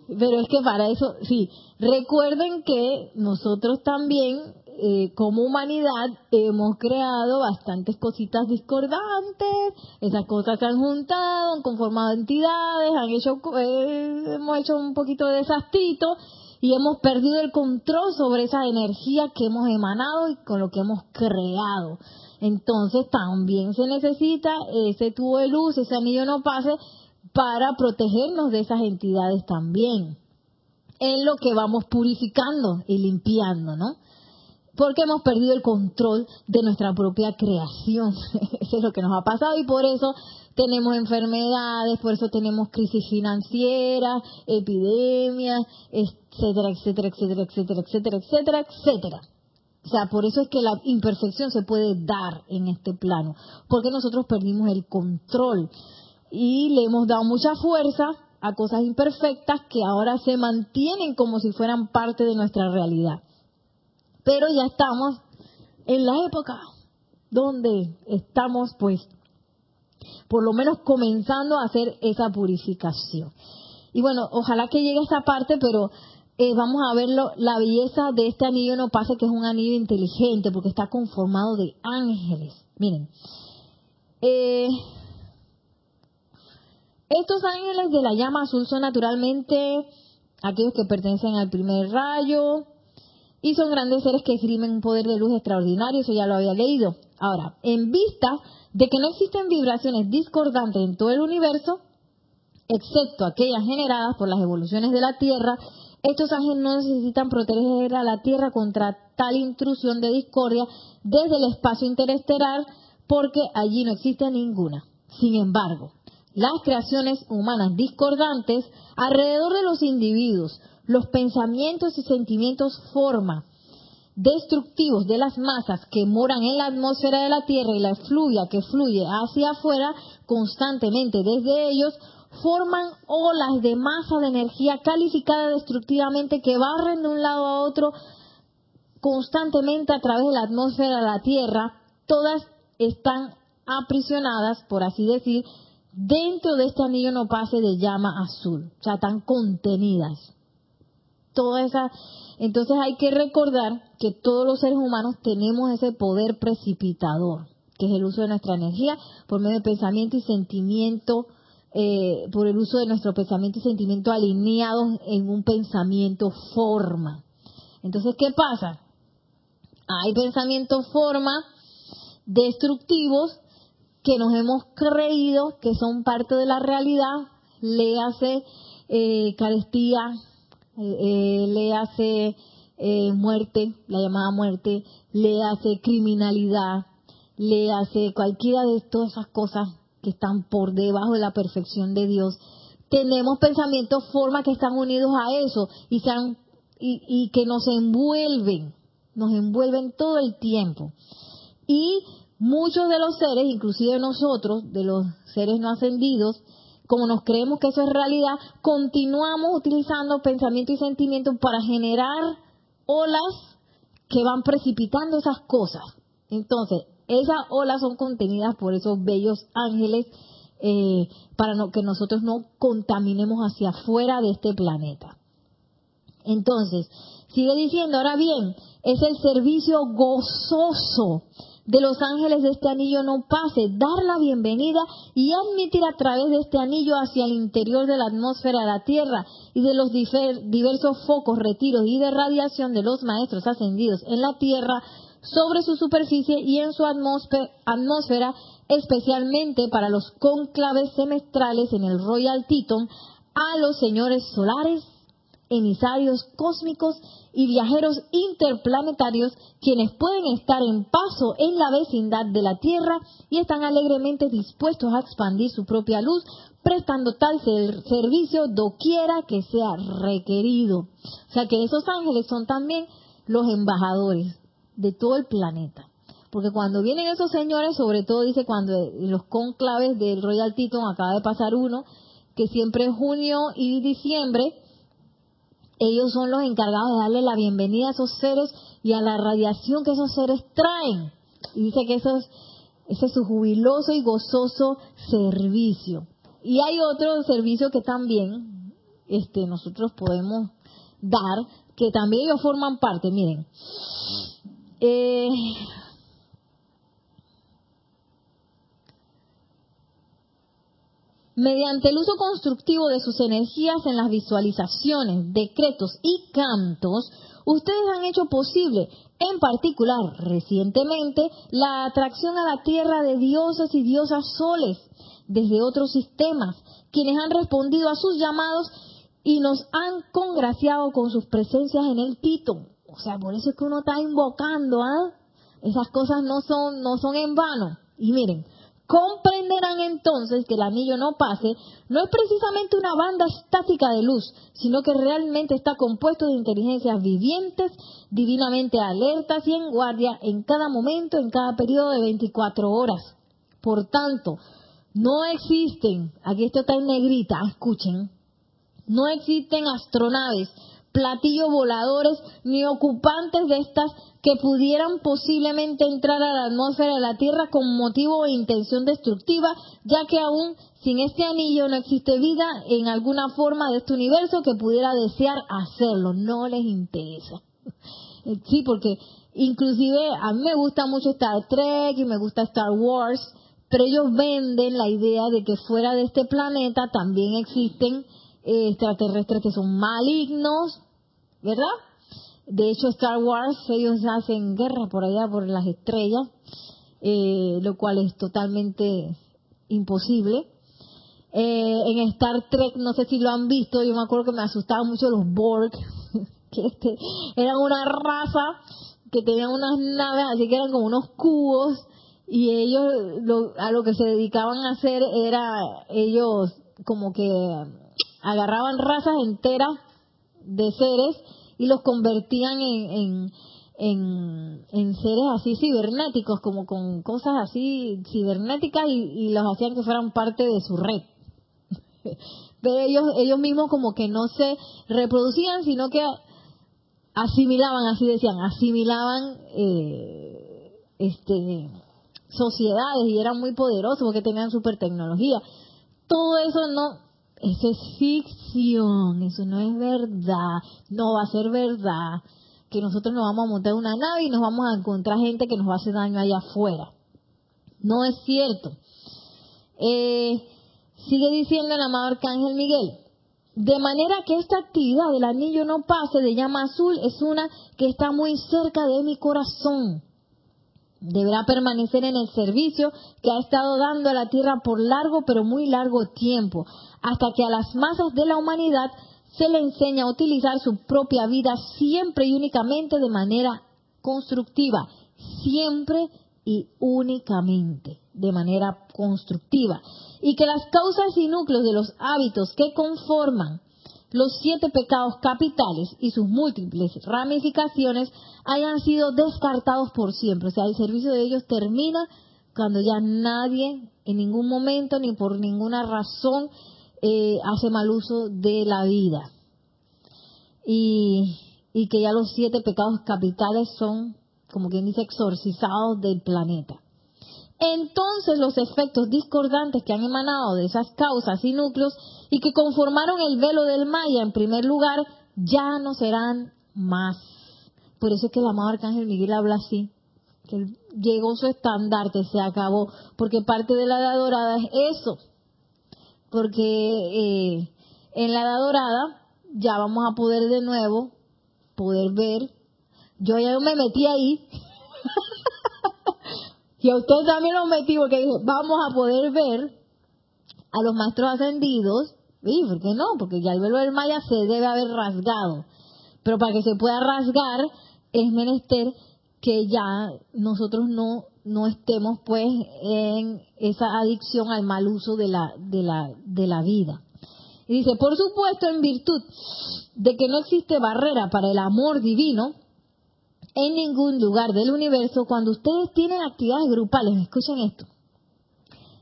Pero es que para eso, sí, recuerden que nosotros también, eh, como humanidad, hemos creado bastantes cositas discordantes, esas cosas se han juntado, han conformado entidades, han hecho, eh, hemos hecho un poquito de desastito y hemos perdido el control sobre esa energía que hemos emanado y con lo que hemos creado. Entonces también se necesita ese tubo de luz, ese anillo no pase para protegernos de esas entidades también. En lo que vamos purificando y limpiando, ¿no? Porque hemos perdido el control de nuestra propia creación. eso es lo que nos ha pasado y por eso tenemos enfermedades, por eso tenemos crisis financieras, epidemias, etcétera, etcétera, etcétera, etcétera, etcétera, etcétera, etcétera. O sea, por eso es que la imperfección se puede dar en este plano, porque nosotros perdimos el control y le hemos dado mucha fuerza a cosas imperfectas que ahora se mantienen como si fueran parte de nuestra realidad. Pero ya estamos en la época donde estamos pues por lo menos comenzando a hacer esa purificación. Y bueno, ojalá que llegue esa parte, pero eh, vamos a ver la belleza de este anillo no pasa que es un anillo inteligente porque está conformado de ángeles. Miren, eh, estos ángeles de la llama azul son naturalmente aquellos que pertenecen al primer rayo y son grandes seres que esgrimen un poder de luz extraordinario, eso ya lo había leído. Ahora, en vista de que no existen vibraciones discordantes en todo el universo, excepto aquellas generadas por las evoluciones de la Tierra, estos ángeles no necesitan proteger a la Tierra contra tal intrusión de discordia desde el espacio interestelar porque allí no existe ninguna. Sin embargo, las creaciones humanas discordantes alrededor de los individuos, los pensamientos y sentimientos forma destructivos de las masas que moran en la atmósfera de la Tierra y la efluvia que fluye hacia afuera constantemente desde ellos, forman olas de masa de energía calificada destructivamente que barren de un lado a otro constantemente a través de la atmósfera de la Tierra. Todas están aprisionadas, por así decir, dentro de este anillo no pase de llama azul, o sea, están contenidas. Toda esa entonces hay que recordar que todos los seres humanos tenemos ese poder precipitador, que es el uso de nuestra energía por medio de pensamiento y sentimiento, eh, por el uso de nuestro pensamiento y sentimiento alineados en un pensamiento forma. Entonces, ¿qué pasa? Hay pensamientos forma destructivos que nos hemos creído que son parte de la realidad, le hace eh, carestía, eh, le hace eh, muerte, la llamada muerte, le hace criminalidad, le hace cualquiera de todas esas cosas que están por debajo de la perfección de Dios. Tenemos pensamientos, formas que están unidos a eso y, y, y que nos envuelven, nos envuelven todo el tiempo. Y muchos de los seres, inclusive nosotros, de los seres no ascendidos, como nos creemos que eso es realidad, continuamos utilizando pensamiento y sentimiento para generar olas que van precipitando esas cosas. Entonces, esas olas son contenidas por esos bellos ángeles eh, para que nosotros no contaminemos hacia afuera de este planeta. Entonces, sigue diciendo, ahora bien, es el servicio gozoso de los ángeles de este anillo no pase, dar la bienvenida y admitir a través de este anillo hacia el interior de la atmósfera de la Tierra y de los diversos focos, retiros y de radiación de los maestros ascendidos en la Tierra sobre su superficie y en su atmósfera, especialmente para los conclaves semestrales en el Royal Teton, a los señores solares, emisarios cósmicos y viajeros interplanetarios quienes pueden estar en paso en la vecindad de la Tierra y están alegremente dispuestos a expandir su propia luz, prestando tal servicio doquiera que sea requerido. O sea que esos ángeles son también los embajadores de todo el planeta. Porque cuando vienen esos señores, sobre todo dice cuando los conclaves del Royal Teton acaba de pasar uno, que siempre es junio y diciembre, ellos son los encargados de darle la bienvenida a esos seres y a la radiación que esos seres traen. Y dice que eso es, ese es su jubiloso y gozoso servicio. Y hay otro servicio que también este, nosotros podemos dar, que también ellos forman parte. Miren, eh, Mediante el uso constructivo de sus energías en las visualizaciones, decretos y cantos, ustedes han hecho posible, en particular recientemente, la atracción a la tierra de dioses y diosas soles desde otros sistemas, quienes han respondido a sus llamados y nos han congraciado con sus presencias en el Tito. O sea, por eso es que uno está invocando, ¿ah? Esas cosas no son, no son en vano. Y miren, comprenderán entonces que el anillo no pase no es precisamente una banda estática de luz, sino que realmente está compuesto de inteligencias vivientes, divinamente alertas y en guardia en cada momento, en cada periodo de 24 horas. Por tanto, no existen, aquí esto está en negrita, escuchen, no existen astronaves, platillos voladores ni ocupantes de estas que pudieran posiblemente entrar a la atmósfera de la Tierra con motivo o intención destructiva, ya que aún sin este anillo no existe vida en alguna forma de este universo que pudiera desear hacerlo, no les interesa. Sí, porque inclusive a mí me gusta mucho Star Trek y me gusta Star Wars, pero ellos venden la idea de que fuera de este planeta también existen eh, extraterrestres que son malignos, ¿verdad? De hecho, Star Wars, ellos hacen guerra por allá, por las estrellas, eh, lo cual es totalmente imposible. Eh, en Star Trek, no sé si lo han visto, yo me acuerdo que me asustaban mucho los Borg, que este, eran una raza que tenían unas naves, así que eran como unos cubos, y ellos a lo que se dedicaban a hacer era, ellos como que agarraban razas enteras de seres y los convertían en, en, en, seres así cibernéticos, como con cosas así cibernéticas y, los hacían que fueran parte de su red. Pero ellos, ellos mismos como que no se reproducían, sino que asimilaban, así decían, asimilaban eh, este sociedades y eran muy poderosos porque tenían super tecnología. Todo eso no, eso es ficción, eso no es verdad, no va a ser verdad que nosotros nos vamos a montar una nave y nos vamos a encontrar gente que nos va a hacer daño allá afuera. No es cierto. Eh, sigue diciendo el amado Arcángel Miguel, de manera que esta actividad del anillo no pase de llama azul es una que está muy cerca de mi corazón. Deberá permanecer en el servicio que ha estado dando a la tierra por largo pero muy largo tiempo, hasta que a las masas de la humanidad se le enseña a utilizar su propia vida siempre y únicamente de manera constructiva, siempre y únicamente de manera constructiva, y que las causas y núcleos de los hábitos que conforman los siete pecados capitales y sus múltiples ramificaciones hayan sido descartados por siempre. O sea, el servicio de ellos termina cuando ya nadie en ningún momento ni por ninguna razón eh, hace mal uso de la vida. Y, y que ya los siete pecados capitales son, como quien dice, exorcizados del planeta. Entonces los efectos discordantes que han emanado de esas causas y núcleos y que conformaron el velo del Maya en primer lugar, ya no serán más. Por eso es que el amado Arcángel Miguel habla así, que llegó su estandarte, se acabó, porque parte de la edad dorada es eso, porque eh, en la edad dorada ya vamos a poder de nuevo poder ver. Yo ya me metí ahí. y a usted también lo metí porque dije, vamos a poder ver a los maestros ascendidos. ¿Y por qué no? Porque ya el velo del Maya se debe haber rasgado. Pero para que se pueda rasgar es menester que ya nosotros no no estemos pues en esa adicción al mal uso de la, de la, de la vida. Y dice, por supuesto, en virtud de que no existe barrera para el amor divino en ningún lugar del universo, cuando ustedes tienen actividades grupales, escuchen esto,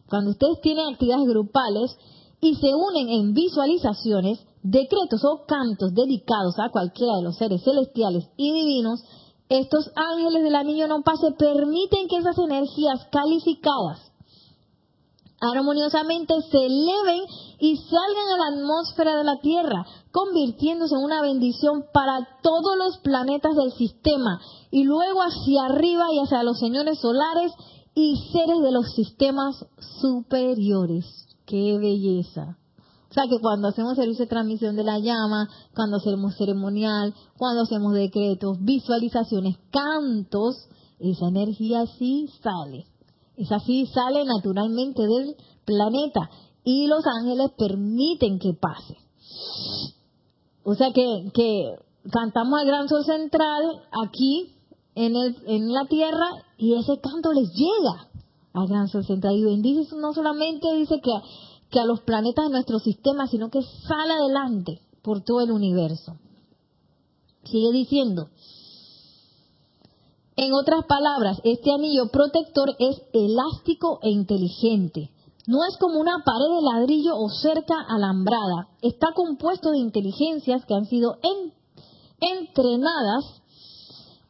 cuando ustedes tienen actividades grupales y se unen en visualizaciones, decretos o cantos dedicados a cualquiera de los seres celestiales y divinos, estos ángeles del anillo no pase permiten que esas energías calificadas armoniosamente se eleven y salgan a la atmósfera de la Tierra, convirtiéndose en una bendición para todos los planetas del sistema y luego hacia arriba y hacia los señores solares y seres de los sistemas superiores. ¡Qué belleza! O sea que cuando hacemos servicio de transmisión de la llama, cuando hacemos ceremonial, cuando hacemos decretos, visualizaciones, cantos, esa energía sí sale. Esa sí sale naturalmente del planeta y los ángeles permiten que pase. O sea que, que cantamos el gran sol central aquí en, el, en la tierra y ese canto les llega sol central y bendice no solamente dice que, que a los planetas de nuestro sistema, sino que sale adelante por todo el universo. Sigue diciendo, en otras palabras, este anillo protector es elástico e inteligente. No es como una pared de ladrillo o cerca alambrada. Está compuesto de inteligencias que han sido entrenadas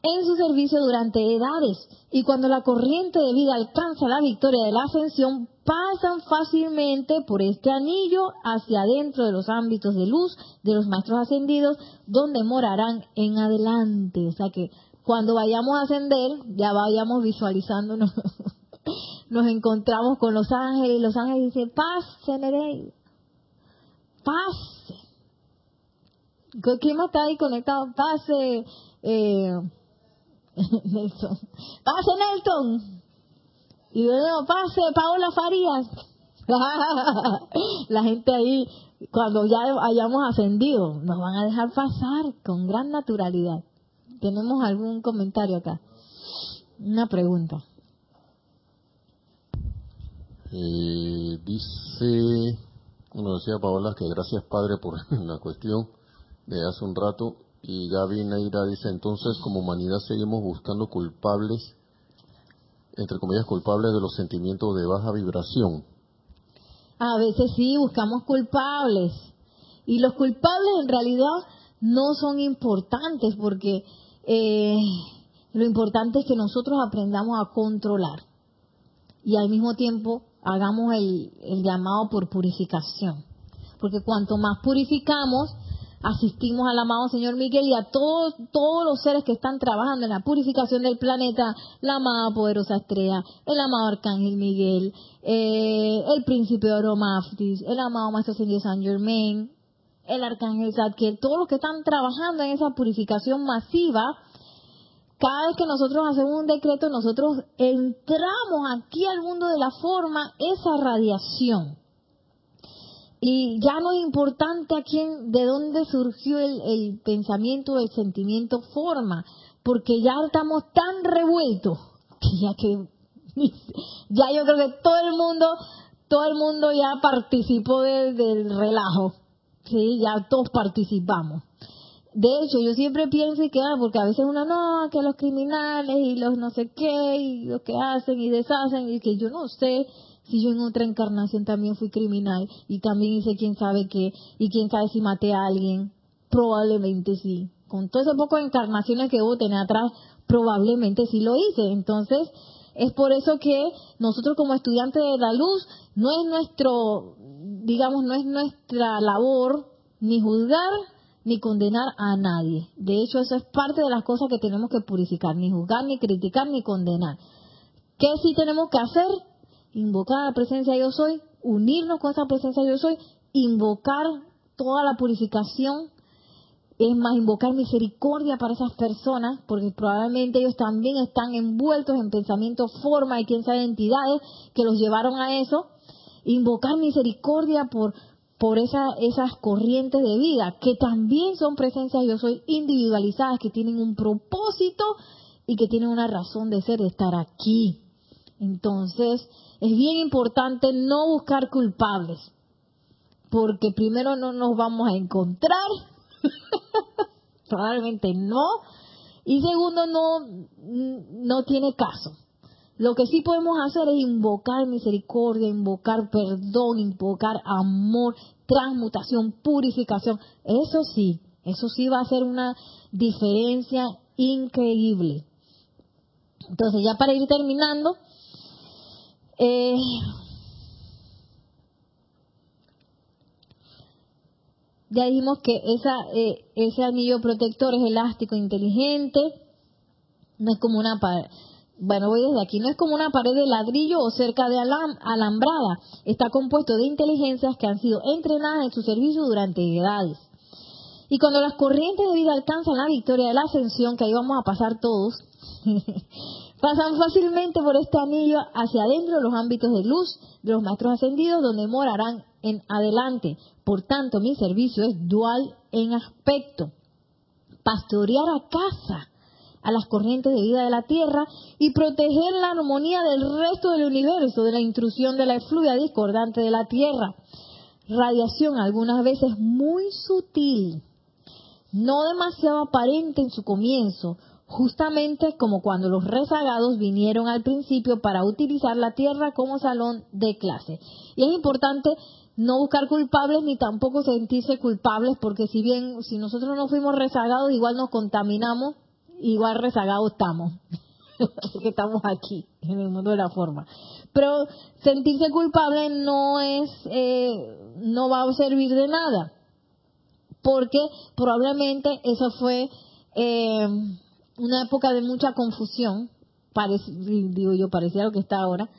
en su servicio durante edades y cuando la corriente de vida alcanza la victoria de la ascensión, pasan fácilmente por este anillo hacia adentro de los ámbitos de luz de los maestros ascendidos, donde morarán en adelante. O sea que cuando vayamos a ascender, ya vayamos visualizándonos nos encontramos con los ángeles y los ángeles dicen, pase, Nereida, pase. ¿Quién más está ahí conectado? Pase, eh, Nelson. Pase, Nelson. Y luego, pase, Paola Farías. La gente ahí, cuando ya hayamos ascendido, nos van a dejar pasar con gran naturalidad. ¿Tenemos algún comentario acá? Una pregunta. Eh, dice, bueno, decía Paola que gracias Padre por la cuestión de hace un rato. Y Gaby Neira dice, entonces como humanidad seguimos buscando culpables, entre comillas culpables de los sentimientos de baja vibración. A veces sí, buscamos culpables. Y los culpables en realidad no son importantes porque eh, lo importante es que nosotros aprendamos a controlar. Y al mismo tiempo hagamos el, llamado por purificación. Porque cuanto más purificamos, asistimos al amado Señor Miguel y a todos, todos los seres que están trabajando en la purificación del planeta, la amada poderosa estrella, el amado Arcángel Miguel, eh, el príncipe Oromaftis, el amado Maestro Señor San Germain, el Arcángel Zadkiel, todos los que están trabajando en esa purificación masiva, cada vez que nosotros hacemos un decreto, nosotros entramos aquí al mundo de la forma esa radiación. Y ya no es importante a quién, de dónde surgió el, el pensamiento, el sentimiento, forma, porque ya estamos tan revueltos que ya que ya yo creo que todo el mundo, todo el mundo ya participó del relajo, sí, ya todos participamos. De hecho, yo siempre pienso que, ah, porque a veces uno no, que los criminales y los no sé qué, y lo que hacen y deshacen, y que yo no sé si yo en otra encarnación también fui criminal y también hice quién sabe qué, y quién sabe si maté a alguien. Probablemente sí. Con todo ese poco de encarnaciones que hubo tener atrás, probablemente sí lo hice. Entonces, es por eso que nosotros como estudiantes de la luz, no es nuestro, digamos, no es nuestra labor ni juzgar ni condenar a nadie. De hecho, eso es parte de las cosas que tenemos que purificar, ni juzgar, ni criticar, ni condenar. ¿Qué sí tenemos que hacer? Invocar la presencia yo soy, unirnos con esa presencia yo soy, invocar toda la purificación, es más, invocar misericordia para esas personas, porque probablemente ellos también están envueltos en pensamientos, formas y quién sabe entidades que los llevaron a eso. Invocar misericordia por, por esa, esas corrientes de vida que también son presencias yo soy individualizadas, que tienen un propósito y que tienen una razón de ser, de estar aquí. Entonces, es bien importante no buscar culpables, porque primero no nos vamos a encontrar, probablemente no, y segundo no, no tiene caso. Lo que sí podemos hacer es invocar misericordia, invocar perdón, invocar amor, transmutación, purificación. Eso sí, eso sí va a ser una diferencia increíble. Entonces, ya para ir terminando, eh, ya dijimos que esa, eh, ese anillo protector es elástico, inteligente, no es como una pared, bueno, voy desde aquí, no es como una pared de ladrillo o cerca de alambrada, está compuesto de inteligencias que han sido entrenadas en su servicio durante edades. Y cuando las corrientes de vida alcanzan la victoria de la ascensión, que ahí vamos a pasar todos, pasan fácilmente por este anillo hacia adentro de los ámbitos de luz de los maestros ascendidos, donde morarán en adelante. Por tanto, mi servicio es dual en aspecto. Pastorear a casa a las corrientes de vida de la Tierra y proteger la armonía del resto del universo de la intrusión de la efluvia discordante de la Tierra. Radiación algunas veces muy sutil, no demasiado aparente en su comienzo, justamente como cuando los rezagados vinieron al principio para utilizar la Tierra como salón de clase. Y es importante no buscar culpables ni tampoco sentirse culpables, porque si bien si nosotros no fuimos rezagados, igual nos contaminamos, igual rezagados estamos, porque estamos aquí, en el mundo de la forma. Pero sentirse culpable no es, eh, no va a servir de nada, porque probablemente eso fue eh, una época de mucha confusión, digo yo, parecía lo que está ahora,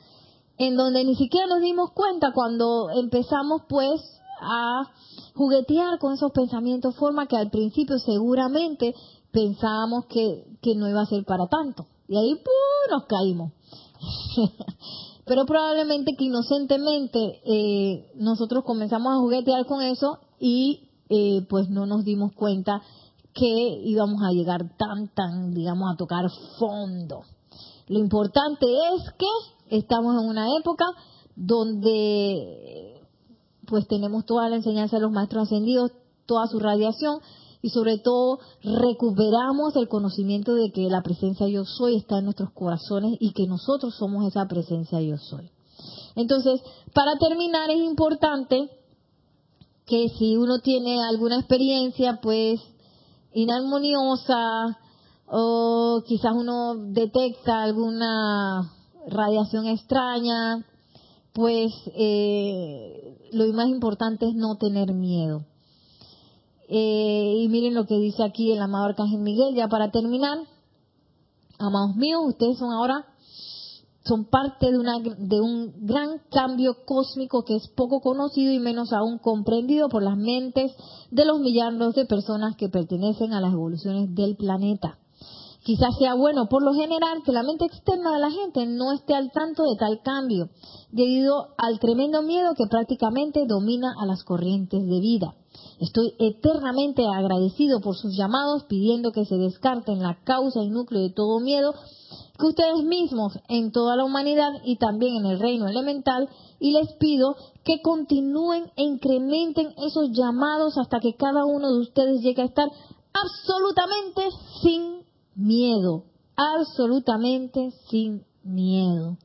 en donde ni siquiera nos dimos cuenta cuando empezamos pues a juguetear con esos pensamientos, forma que al principio seguramente pensábamos que, que no iba a ser para tanto. Y ahí ¡pum! nos caímos. Pero probablemente que inocentemente eh, nosotros comenzamos a juguetear con eso y eh, pues no nos dimos cuenta que íbamos a llegar tan, tan, digamos, a tocar fondo. Lo importante es que estamos en una época donde pues tenemos toda la enseñanza de los maestros ascendidos, toda su radiación y sobre todo recuperamos el conocimiento de que la presencia yo soy está en nuestros corazones y que nosotros somos esa presencia yo soy. Entonces, para terminar es importante que si uno tiene alguna experiencia pues inarmoniosa o quizás uno detecta alguna radiación extraña, pues eh, lo más importante es no tener miedo. Eh, y miren lo que dice aquí el amado Arcángel Miguel, ya para terminar. Amados míos, ustedes son ahora, son parte de, una, de un gran cambio cósmico que es poco conocido y menos aún comprendido por las mentes de los millones de personas que pertenecen a las evoluciones del planeta. Quizás sea bueno por lo general que la mente externa de la gente no esté al tanto de tal cambio, debido al tremendo miedo que prácticamente domina a las corrientes de vida. Estoy eternamente agradecido por sus llamados pidiendo que se descarten la causa y núcleo de todo miedo que ustedes mismos en toda la humanidad y también en el reino elemental y les pido que continúen e incrementen esos llamados hasta que cada uno de ustedes llegue a estar absolutamente sin miedo, absolutamente sin miedo.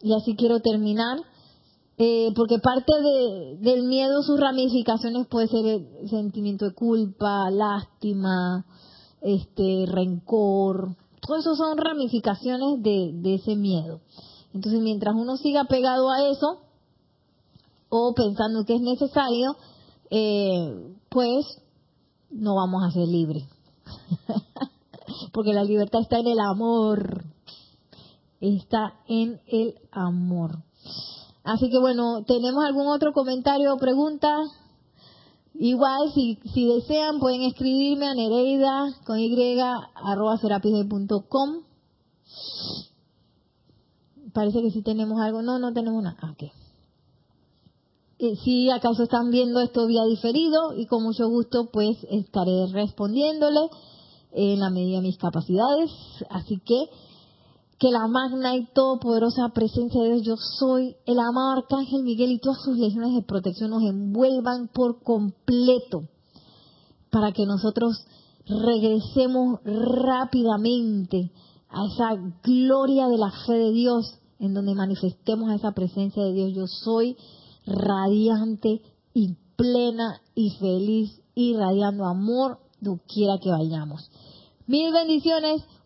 Y así quiero terminar, eh, porque parte de, del miedo, sus ramificaciones puede ser el sentimiento de culpa, lástima, este, rencor, todo eso son ramificaciones de, de ese miedo. Entonces, mientras uno siga pegado a eso, o pensando que es necesario, eh, pues no vamos a ser libres. Porque la libertad está en el amor. Está en el amor. Así que bueno, ¿tenemos algún otro comentario o pregunta? Igual, si, si desean, pueden escribirme a Nereida con y arroba com. Parece que sí tenemos algo. No, no tenemos nada. Ah, okay. Eh, si acaso están viendo esto vía diferido y con mucho gusto pues estaré respondiéndole en la medida de mis capacidades. Así que que la magna y todopoderosa presencia de Dios, yo soy el amado Arcángel Miguel y todas sus legiones de protección nos envuelvan por completo para que nosotros regresemos rápidamente a esa gloria de la fe de Dios en donde manifestemos esa presencia de Dios. Yo soy radiante y plena y feliz, irradiando amor quiera que vayamos. Mil bendiciones,